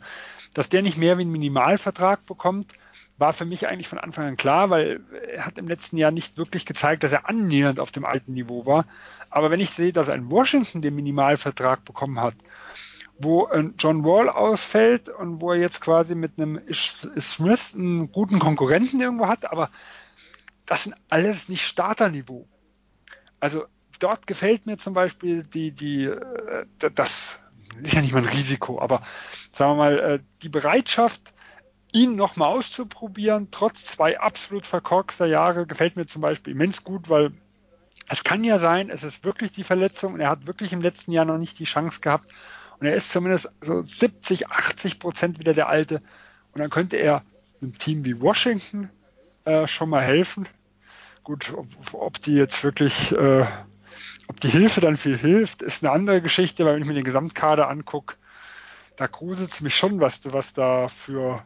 dass der nicht mehr wie ein Minimalvertrag bekommt, war für mich eigentlich von Anfang an klar, weil er hat im letzten Jahr nicht wirklich gezeigt, dass er annähernd auf dem alten Niveau war. Aber wenn ich sehe, dass ein Washington den Minimalvertrag bekommen hat wo John Wall ausfällt und wo er jetzt quasi mit einem Smith einen guten Konkurrenten irgendwo hat, aber das sind alles nicht Starterniveau. Also dort gefällt mir zum Beispiel die, die, äh, das ist ja nicht mal ein Risiko, aber sagen wir mal, äh, die Bereitschaft, ihn nochmal auszuprobieren, trotz zwei absolut verkorkster Jahre, gefällt mir zum Beispiel immens gut, weil es kann ja sein, es ist wirklich die Verletzung und er hat wirklich im letzten Jahr noch nicht die Chance gehabt und er ist zumindest so 70, 80 Prozent wieder der alte. Und dann könnte er einem Team wie Washington äh, schon mal helfen. Gut, ob, ob die jetzt wirklich, äh, ob die Hilfe dann viel hilft, ist eine andere Geschichte, weil wenn ich mir den Gesamtkader angucke, da gruselt es mich schon, was, was da für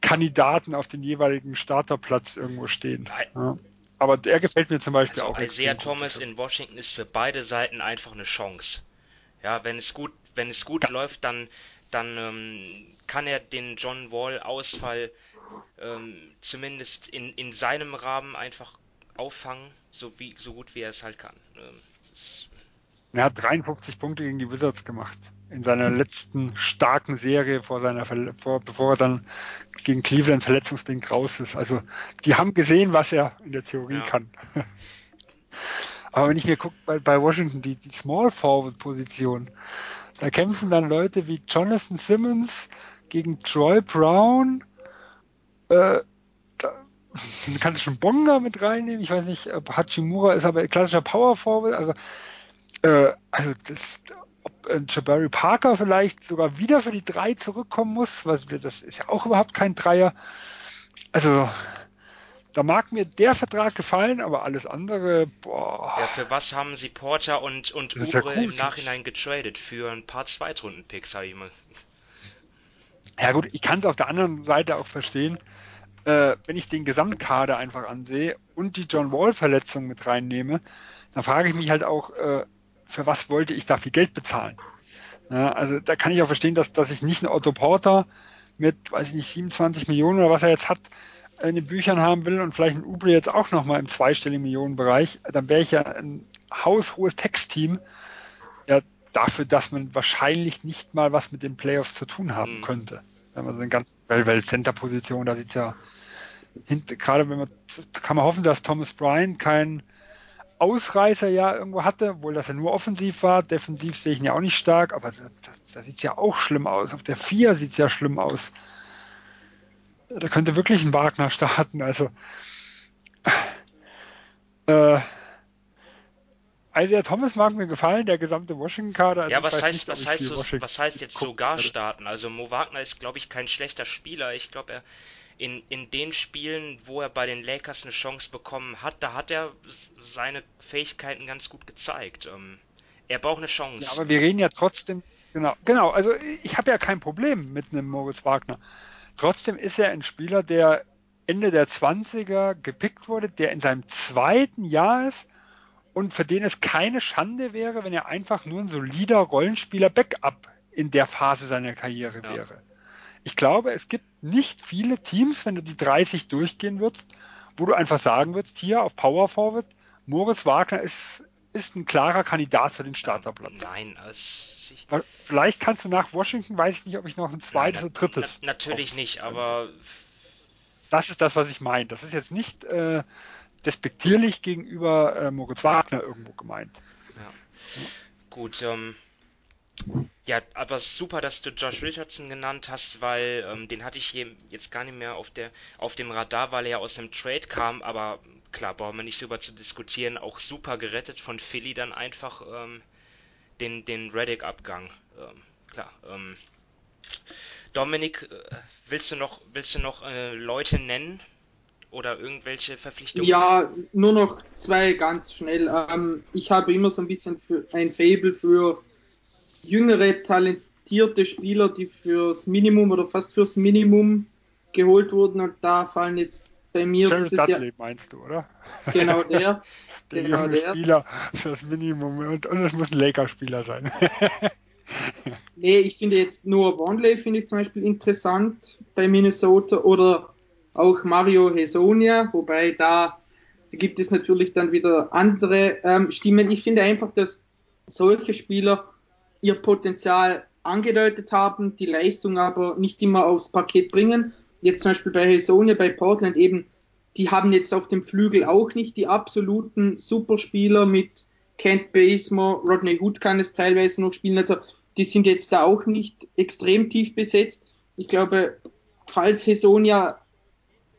Kandidaten auf den jeweiligen Starterplatz irgendwo stehen. Ja. Aber der gefällt mir zum Beispiel also auch. Isaiah Thomas in Washington ist für beide Seiten einfach eine Chance. Ja, wenn es gut, wenn es gut läuft, dann, dann ähm, kann er den John Wall Ausfall ähm, zumindest in, in seinem Rahmen einfach auffangen, so, wie, so gut wie er es halt kann. Ähm, er hat 53 Punkte gegen die Wizards gemacht. In seiner letzten starken Serie vor seiner vor, bevor er dann gegen Cleveland verletzungsbedingt raus ist. Also die haben gesehen, was er in der Theorie ja. kann. <laughs> Aber wenn ich mir gucke bei, bei Washington, die, die Small Forward Position, da kämpfen dann Leute wie Jonathan Simmons gegen Troy Brown, äh, da, <laughs> kannst du schon Bonga mit reinnehmen. Ich weiß nicht, Hachimura ist aber klassischer Power Forward. Also, äh, also das, ob äh, Jabari Parker vielleicht sogar wieder für die drei zurückkommen muss, weil das ist ja auch überhaupt kein Dreier. Also da mag mir der Vertrag gefallen, aber alles andere, boah. Ja, für was haben sie Porter und, und Ubre ja im Nachhinein getradet? Für ein paar Zweitrunden-Picks, sag ich mal. Ja gut, ich kann es auf der anderen Seite auch verstehen, äh, wenn ich den Gesamtkader einfach ansehe und die John Wall-Verletzung mit reinnehme, dann frage ich mich halt auch, äh, für was wollte ich da viel Geld bezahlen? Ja, also da kann ich auch verstehen, dass, dass ich nicht einen Otto Porter mit, weiß ich nicht, 27 Millionen oder was er jetzt hat, in den Büchern haben will und vielleicht ein Ubre jetzt auch nochmal im zweistelligen Millionenbereich, dann wäre ich ja ein haushohes Textteam, ja, dafür, dass man wahrscheinlich nicht mal was mit den Playoffs zu tun haben mhm. könnte. Wenn man so eine ganz Welt-Center-Position, da sieht ja gerade wenn man, kann man hoffen, dass Thomas Bryan kein Ausreißer ja irgendwo hatte, obwohl das ja nur offensiv war. Defensiv sehe ich ihn ja auch nicht stark, aber da, da sieht es ja auch schlimm aus. Auf der 4 sieht es ja schlimm aus. Da könnte wirklich ein Wagner starten. Also äh, Isaiah Thomas mag mir gefallen, der gesamte Washington-Kader. Also ja, was heißt, nicht, was, heißt so, was heißt jetzt sogar starten? Also Mo Wagner ist, glaube ich, kein schlechter Spieler. Ich glaube, er in, in den Spielen, wo er bei den Lakers eine Chance bekommen hat, da hat er seine Fähigkeiten ganz gut gezeigt. Ähm, er braucht eine Chance. Ja, aber wir reden ja trotzdem, genau, genau, also ich habe ja kein Problem mit einem Moritz Wagner. Trotzdem ist er ein Spieler, der Ende der 20er gepickt wurde, der in seinem zweiten Jahr ist und für den es keine Schande wäre, wenn er einfach nur ein solider Rollenspieler Backup in der Phase seiner Karriere ja. wäre. Ich glaube, es gibt nicht viele Teams, wenn du die 30 durchgehen würdest, wo du einfach sagen würdest, hier auf Power Forward, Moritz Wagner ist, ist ein klarer Kandidat für den Starterplatz. Nein, also ich, Vielleicht kannst du nach Washington, weiß ich nicht, ob ich noch ein zweites oder drittes. Na, natürlich nicht, aber. Das ist das, was ich meine. Das ist jetzt nicht äh, despektierlich gegenüber äh, Moritz Wagner irgendwo gemeint. Ja. Gut, ähm, ja, aber super, dass du Josh Richardson genannt hast, weil ähm, den hatte ich hier jetzt gar nicht mehr auf der auf dem Radar, weil er ja aus dem Trade kam, aber klar, brauchen wir nicht drüber zu diskutieren. Auch super gerettet von Philly dann einfach ähm, den den Reddick-Abgang. Ähm, klar. Ähm, Dominik, äh, willst du noch willst du noch äh, Leute nennen oder irgendwelche Verpflichtungen? Ja, nur noch zwei ganz schnell. Ähm, ich habe immer so ein bisschen für ein Fable für jüngere, talentierte Spieler, die fürs Minimum oder fast fürs Minimum geholt wurden. Und da fallen jetzt bei mir dieses Dudley Jahr, meinst du, oder? Genau <laughs> der. der genau junge der. Spieler fürs Minimum. Und, und es muss ein Laker-Spieler sein. <laughs> nee, ich finde jetzt nur Wonley finde ich zum Beispiel interessant bei Minnesota oder auch Mario Hesonia, wobei da, da gibt es natürlich dann wieder andere ähm, Stimmen. Ich finde einfach, dass solche Spieler ihr Potenzial angedeutet haben, die Leistung aber nicht immer aufs Paket bringen. Jetzt zum Beispiel bei Hesonia, bei Portland eben, die haben jetzt auf dem Flügel auch nicht die absoluten Superspieler mit Kent Bazemore, Rodney Hood kann es teilweise noch spielen, also die sind jetzt da auch nicht extrem tief besetzt. Ich glaube, falls Hesonia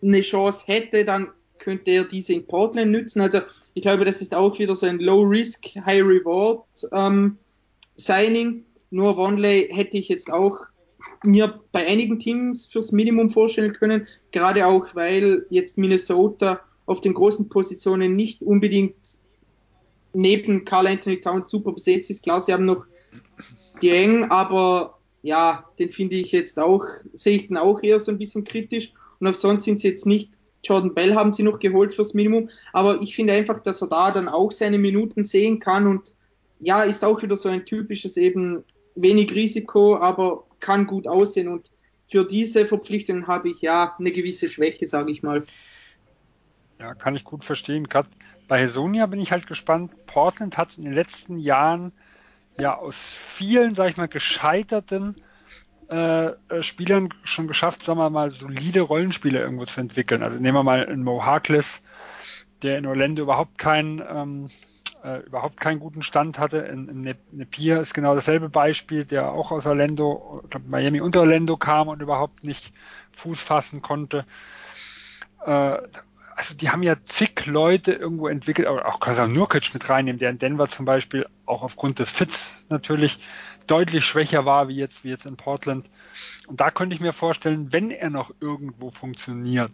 eine Chance hätte, dann könnte er diese in Portland nützen. Also ich glaube, das ist auch wieder so ein Low Risk, High Reward ähm, Signing. Nur Wonley hätte ich jetzt auch mir bei einigen Teams fürs Minimum vorstellen können, gerade auch weil jetzt Minnesota auf den großen Positionen nicht unbedingt neben Carl Anthony Towns super besetzt ist. Klar, sie haben noch die Eng, aber ja, den finde ich jetzt auch, sehe ich den auch eher so ein bisschen kritisch. Und auch sonst sind sie jetzt nicht, Jordan Bell haben sie noch geholt fürs Minimum, aber ich finde einfach, dass er da dann auch seine Minuten sehen kann und ja, ist auch wieder so ein typisches eben wenig Risiko, aber kann gut aussehen und für diese Verpflichtung habe ich ja eine gewisse Schwäche, sage ich mal. Ja, kann ich gut verstehen. Gerade bei Hesonia bin ich halt gespannt. Portland hat in den letzten Jahren ja aus vielen, sag ich mal, gescheiterten äh, äh, Spielern schon geschafft, sagen wir mal, solide Rollenspiele irgendwo zu entwickeln. Also nehmen wir mal einen Mo Harkless, der in Orlando überhaupt keinen ähm, äh, überhaupt keinen guten Stand hatte. In, in Napier ist genau dasselbe Beispiel, der auch aus Orlando, glaub, Miami unter Orlando kam und überhaupt nicht Fuß fassen konnte. Äh, also die haben ja zig Leute irgendwo entwickelt, aber auch Kasan Nurkic mit reinnehmen, der in Denver zum Beispiel auch aufgrund des Fits natürlich deutlich schwächer war wie jetzt, wie jetzt in Portland. Und da könnte ich mir vorstellen, wenn er noch irgendwo funktioniert,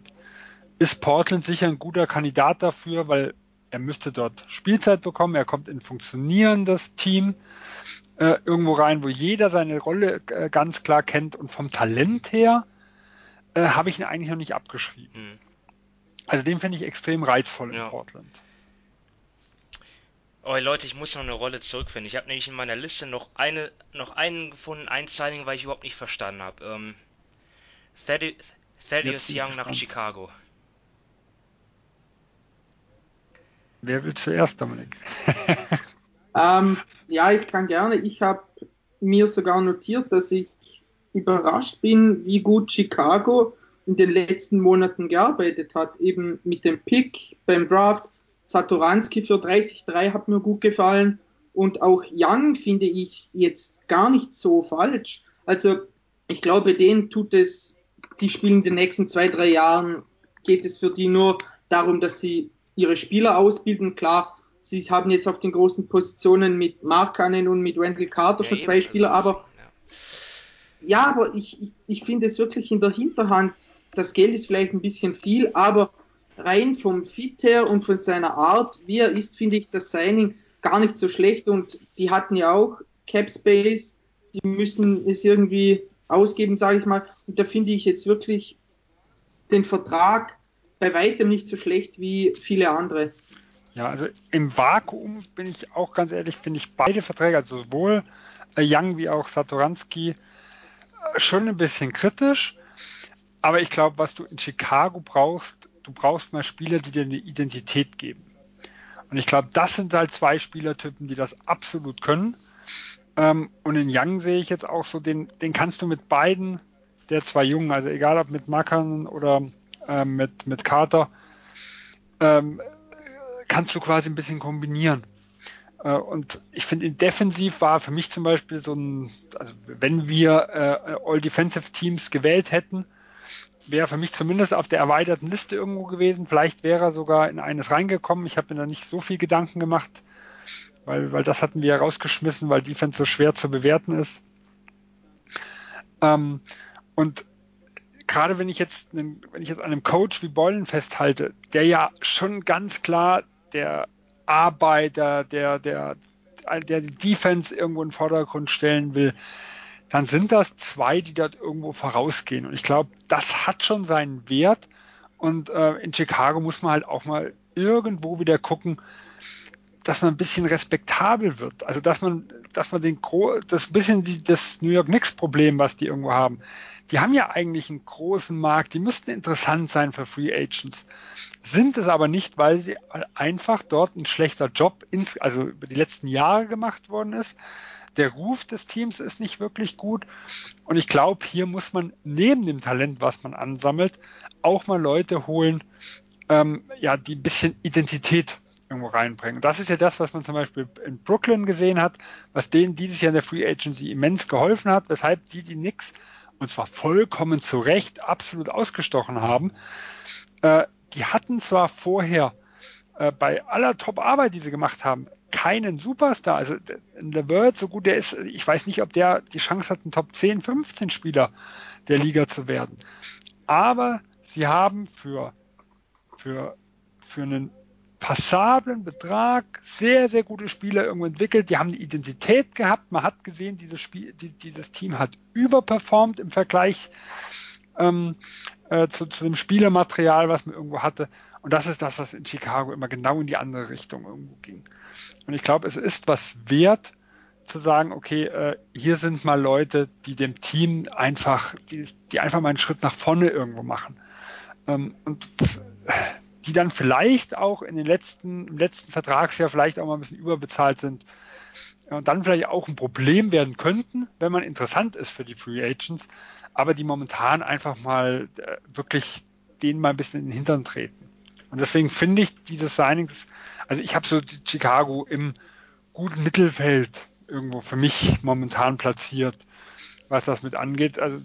ist Portland sicher ein guter Kandidat dafür, weil er müsste dort Spielzeit bekommen, er kommt in ein funktionierendes Team äh, irgendwo rein, wo jeder seine Rolle äh, ganz klar kennt und vom Talent her äh, habe ich ihn eigentlich noch nicht abgeschrieben. Hm. Also den finde ich extrem reizvoll ja. in Portland. Oh Leute, ich muss noch eine Rolle zurückfinden. Ich habe nämlich in meiner Liste noch eine, noch einen gefunden, ein Signing, weil ich überhaupt nicht verstanden habe. Ähm, Thaddeus Young nach Chicago. Wer will zuerst, Dominik? <laughs> ähm, ja, ich kann gerne. Ich habe mir sogar notiert, dass ich überrascht bin, wie gut Chicago in den letzten Monaten gearbeitet hat, eben mit dem Pick beim Draft. Satoranski für 30-3 hat mir gut gefallen und auch Young finde ich jetzt gar nicht so falsch. Also ich glaube, denen tut es, die spielen in den nächsten zwei, drei Jahren, geht es für die nur darum, dass sie ihre Spieler ausbilden. Klar, sie haben jetzt auf den großen Positionen mit Markanen und mit Wendell Carter ja, schon zwei Spieler, aber ja. ja, aber ich, ich, ich finde es wirklich in der Hinterhand das Geld ist vielleicht ein bisschen viel, aber rein vom Fit her und von seiner Art, wie er ist, finde ich das Signing gar nicht so schlecht und die hatten ja auch Cap Space, die müssen es irgendwie ausgeben, sage ich mal, und da finde ich jetzt wirklich den Vertrag bei weitem nicht so schlecht wie viele andere. Ja, also im Vakuum bin ich auch ganz ehrlich, finde ich beide Verträge, also sowohl Young wie auch Satoranski, äh, schon ein bisschen kritisch. Aber ich glaube, was du in Chicago brauchst, du brauchst mal Spieler, die dir eine Identität geben. Und ich glaube, das sind halt zwei Spielertypen, die das absolut können. Ähm, und in Young sehe ich jetzt auch so, den, den kannst du mit beiden der zwei Jungen, also egal ob mit Mackern oder ähm, mit, mit Carter, ähm, kannst du quasi ein bisschen kombinieren. Äh, und ich finde, in Defensiv war für mich zum Beispiel so ein, also wenn wir äh, All Defensive Teams gewählt hätten, wäre für mich zumindest auf der erweiterten Liste irgendwo gewesen. Vielleicht wäre er sogar in eines reingekommen. Ich habe mir da nicht so viel Gedanken gemacht, weil, weil das hatten wir ja rausgeschmissen, weil Defense so schwer zu bewerten ist. Ähm, und gerade wenn ich jetzt, wenn ich jetzt an einem Coach wie Beulen festhalte, der ja schon ganz klar der Arbeiter, der, der, der die Defense irgendwo in den Vordergrund stellen will, dann sind das zwei, die dort irgendwo vorausgehen. Und ich glaube, das hat schon seinen Wert. Und äh, in Chicago muss man halt auch mal irgendwo wieder gucken, dass man ein bisschen respektabel wird. Also dass man, dass man den das bisschen die, das New York Knicks Problem, was die irgendwo haben. Die haben ja eigentlich einen großen Markt, die müssten interessant sein für Free Agents, sind es aber nicht, weil sie einfach dort ein schlechter Job ins, also über die letzten Jahre gemacht worden ist der Ruf des Teams ist nicht wirklich gut. Und ich glaube, hier muss man neben dem Talent, was man ansammelt, auch mal Leute holen, ähm, ja, die ein bisschen Identität irgendwo reinbringen. Das ist ja das, was man zum Beispiel in Brooklyn gesehen hat, was denen dieses Jahr in der Free Agency immens geholfen hat, weshalb die die Knicks und zwar vollkommen zu Recht absolut ausgestochen haben. Äh, die hatten zwar vorher äh, bei aller Top-Arbeit, die sie gemacht haben, keinen Superstar. Also in der World, so gut der ist, ich weiß nicht, ob der die Chance hat, ein Top 10, 15 Spieler der Liga zu werden. Aber sie haben für, für, für einen passablen Betrag sehr, sehr gute Spieler irgendwo entwickelt. Die haben eine Identität gehabt. Man hat gesehen, dieses, Spiel, die, dieses Team hat überperformt im Vergleich ähm, äh, zu, zu dem Spielermaterial, was man irgendwo hatte. Und das ist das, was in Chicago immer genau in die andere Richtung irgendwo ging. Und ich glaube, es ist was wert, zu sagen, okay, äh, hier sind mal Leute, die dem Team einfach, die, die einfach mal einen Schritt nach vorne irgendwo machen. Ähm, und die dann vielleicht auch in den letzten, im letzten Vertragsjahr vielleicht auch mal ein bisschen überbezahlt sind und dann vielleicht auch ein Problem werden könnten, wenn man interessant ist für die Free Agents, aber die momentan einfach mal äh, wirklich denen mal ein bisschen in den Hintern treten. Und deswegen finde ich dieses Signings, also ich habe so Chicago im guten Mittelfeld irgendwo für mich momentan platziert, was das mit angeht. Also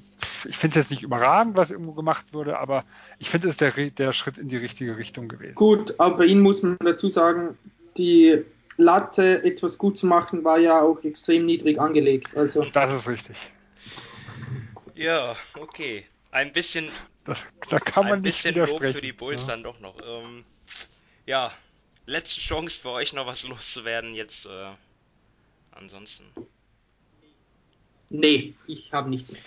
ich finde es jetzt nicht überragend, was irgendwo gemacht wurde, aber ich finde es der, der Schritt in die richtige Richtung gewesen. Gut, aber Ihnen muss man dazu sagen, die Latte etwas gut zu machen, war ja auch extrem niedrig angelegt. Also. Das ist richtig. Ja, okay. Ein bisschen, das, da kann man ein nicht bisschen Lob widersprechen. für die Bulls ja. dann doch noch. Ähm, ja, letzte Chance für euch noch was loszuwerden jetzt. Äh, ansonsten. Nee, ich habe nichts mehr.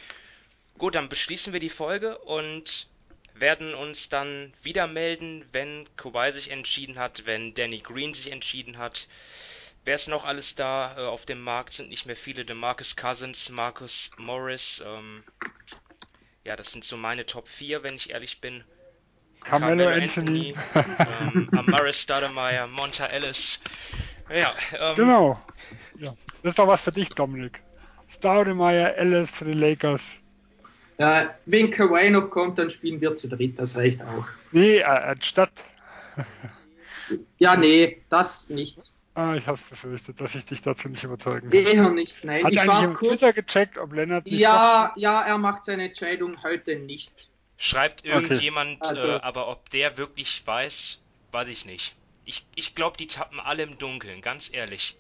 Gut, dann beschließen wir die Folge und werden uns dann wieder melden, wenn Kawhi sich entschieden hat, wenn Danny Green sich entschieden hat. Wer ist noch alles da? Äh, auf dem Markt sind nicht mehr viele. DeMarcus Cousins, Marcus Morris. Ähm, ja, das sind so meine Top 4, wenn ich ehrlich bin. Carmelo Anthony. ähm, Amaris Stoudemire, Monta Ellis. Ja, ähm, Genau. Ja. Das ist doch was für dich, Dominik. Staudemeyer, Ellis zu den Lakers. Ja, wenn Kawhi noch kommt, dann spielen wir zu dritt, das reicht auch. Nee, äh, anstatt. Ja, nee, das nicht. Ah, ich hab's befürchtet, dass ich dich dazu nicht überzeugen kann. Eher nicht, nein. Hat ich eigentlich war jemand kurz. Twitter gecheckt, ob Lennart nicht Ja, ja, er macht seine Entscheidung heute nicht. Schreibt irgendjemand, Also- äh, aber ob der wirklich weiß, weiß ich nicht. Ich, ich glaube, die tappen alle im Dunkeln, ganz ehrlich.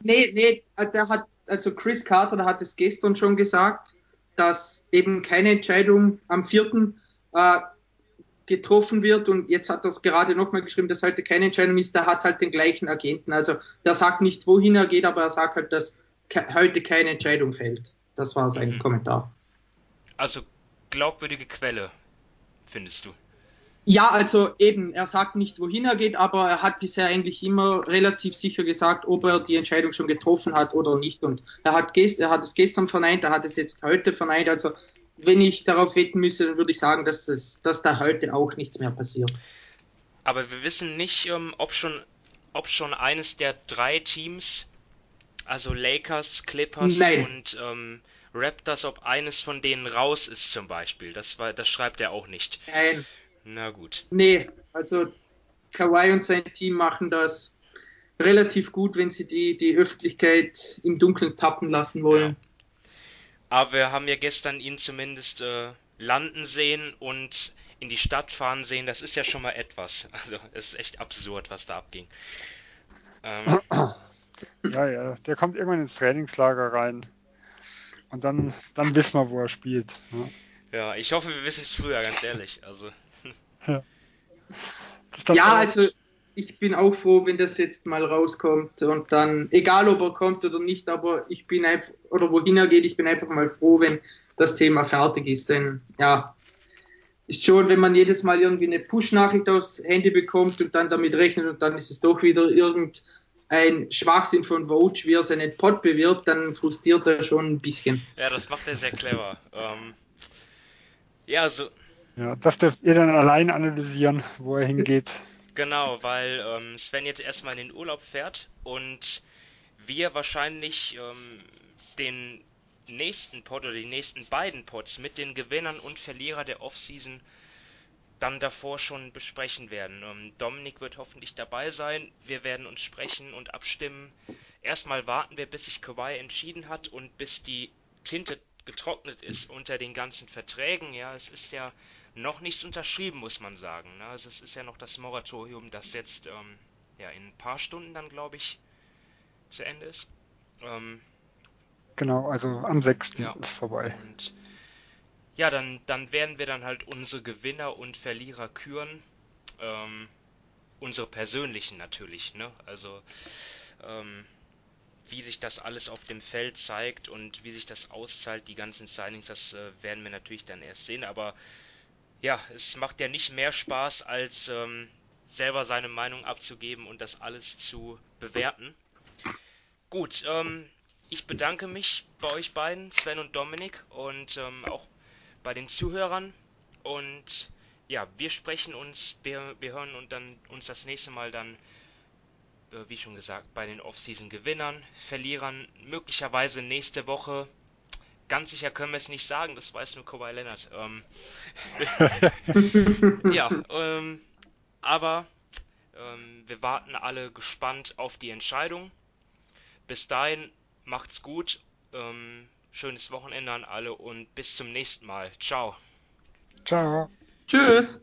Nee, nee, der hat, also Chris Carter, der hat es gestern schon gesagt, dass eben keine Entscheidung am 4. Äh, getroffen wird und jetzt hat er es gerade nochmal geschrieben, dass heute keine Entscheidung ist, der hat halt den gleichen Agenten. Also der sagt nicht, wohin er geht, aber er sagt halt, dass ke heute keine Entscheidung fällt. Das war sein Mhm. Kommentar. Also glaubwürdige Quelle, findest du? Ja, also eben, er sagt nicht, wohin er geht, aber er hat bisher eigentlich immer relativ sicher gesagt, ob er die Entscheidung schon getroffen hat oder nicht. Und er hat, gest er hat es gestern verneint, er hat es jetzt heute verneint. Also wenn ich darauf wetten müsste, dann würde ich sagen, dass, es, dass da heute auch nichts mehr passiert. Aber wir wissen nicht, ähm, ob schon, ob schon eines der drei Teams, also Lakers, Clippers Nein. und ähm, Raptors, ob eines von denen raus ist zum Beispiel. Das war, das schreibt er auch nicht. Nein, Na gut. nee, also Kawhi und sein Team machen das relativ gut, wenn sie die, die Öffentlichkeit im Dunkeln tappen lassen wollen. Aber wir haben ja gestern ihn zumindest äh, landen sehen und in die Stadt fahren sehen. Das ist ja schon mal etwas. <laughs> Also es ist echt absurd, was da abging. Ähm, Ja, ja, der kommt irgendwann ins Trainingslager rein. Und dann, dann wissen wir, wo er spielt. Ja. ja, ich hoffe, wir wissen es früher, ganz ehrlich. Also Ja, so- also ich bin auch froh, wenn das jetzt mal rauskommt und dann, egal ob er kommt oder nicht, aber ich bin einfach, oder wohin er geht, ich bin einfach mal froh, wenn das Thema fertig ist, denn ja, ist schon, wenn man jedes Mal irgendwie eine Push-Nachricht aufs Handy bekommt und dann damit rechnet und dann ist es doch wieder irgendein Schwachsinn von Vogue, wie er seinen Pod bewirbt, dann frustriert er schon ein bisschen. Ja, das macht er sehr clever. Ähm, ja, so, Ja, das dürft ihr dann allein analysieren, wo er hingeht. <laughs> genau, weil ähm, Sven jetzt erstmal in den Urlaub fährt und wir wahrscheinlich ähm, den nächsten Pod oder die nächsten beiden Pods mit den Gewinnern und Verlierer der Offseason dann davor schon besprechen werden. Ähm, Dominik wird hoffentlich dabei sein. Wir werden uns sprechen und abstimmen. Erstmal warten wir, bis sich Kawhi entschieden hat und bis die Tinte getrocknet ist unter den ganzen Verträgen. Ja, es ist ja noch nichts unterschrieben, muss man sagen. Ne? Also es ist ja noch das Moratorium, das jetzt ähm, ja in ein paar Stunden dann, glaube ich, zu Ende ist. Ähm, Genau, also am 6. Ja. ist vorbei. und ja, dann, dann werden wir dann halt unsere Gewinner und Verlierer küren. Ähm, unsere persönlichen natürlich, ne? Also ähm, wie sich das alles auf dem Feld zeigt und wie sich das auszahlt, die ganzen Signings, das äh, werden wir natürlich dann erst sehen. Aber ja, es macht ja nicht mehr Spaß, als ähm, selber seine Meinung abzugeben und das alles zu bewerten. Gut, ähm, ich bedanke mich bei euch beiden, Sven und Dominik, und ähm, auch bei den Zuhörern. Und ja, wir sprechen uns, wir, wir hören und dann uns das nächste Mal dann äh, wie schon gesagt, bei den Off-Season-Gewinnern, Verlierern, möglicherweise nächste Woche ganz sicher können wir es nicht sagen, das weiß nur Kawhi Leonard. Ähm, <laughs> ja, ähm, aber ähm, wir warten alle gespannt auf die Entscheidung. Bis dahin, macht's gut. Ähm, schönes Wochenende an alle und bis zum nächsten Mal. Ciao. Ciao. Tschüss.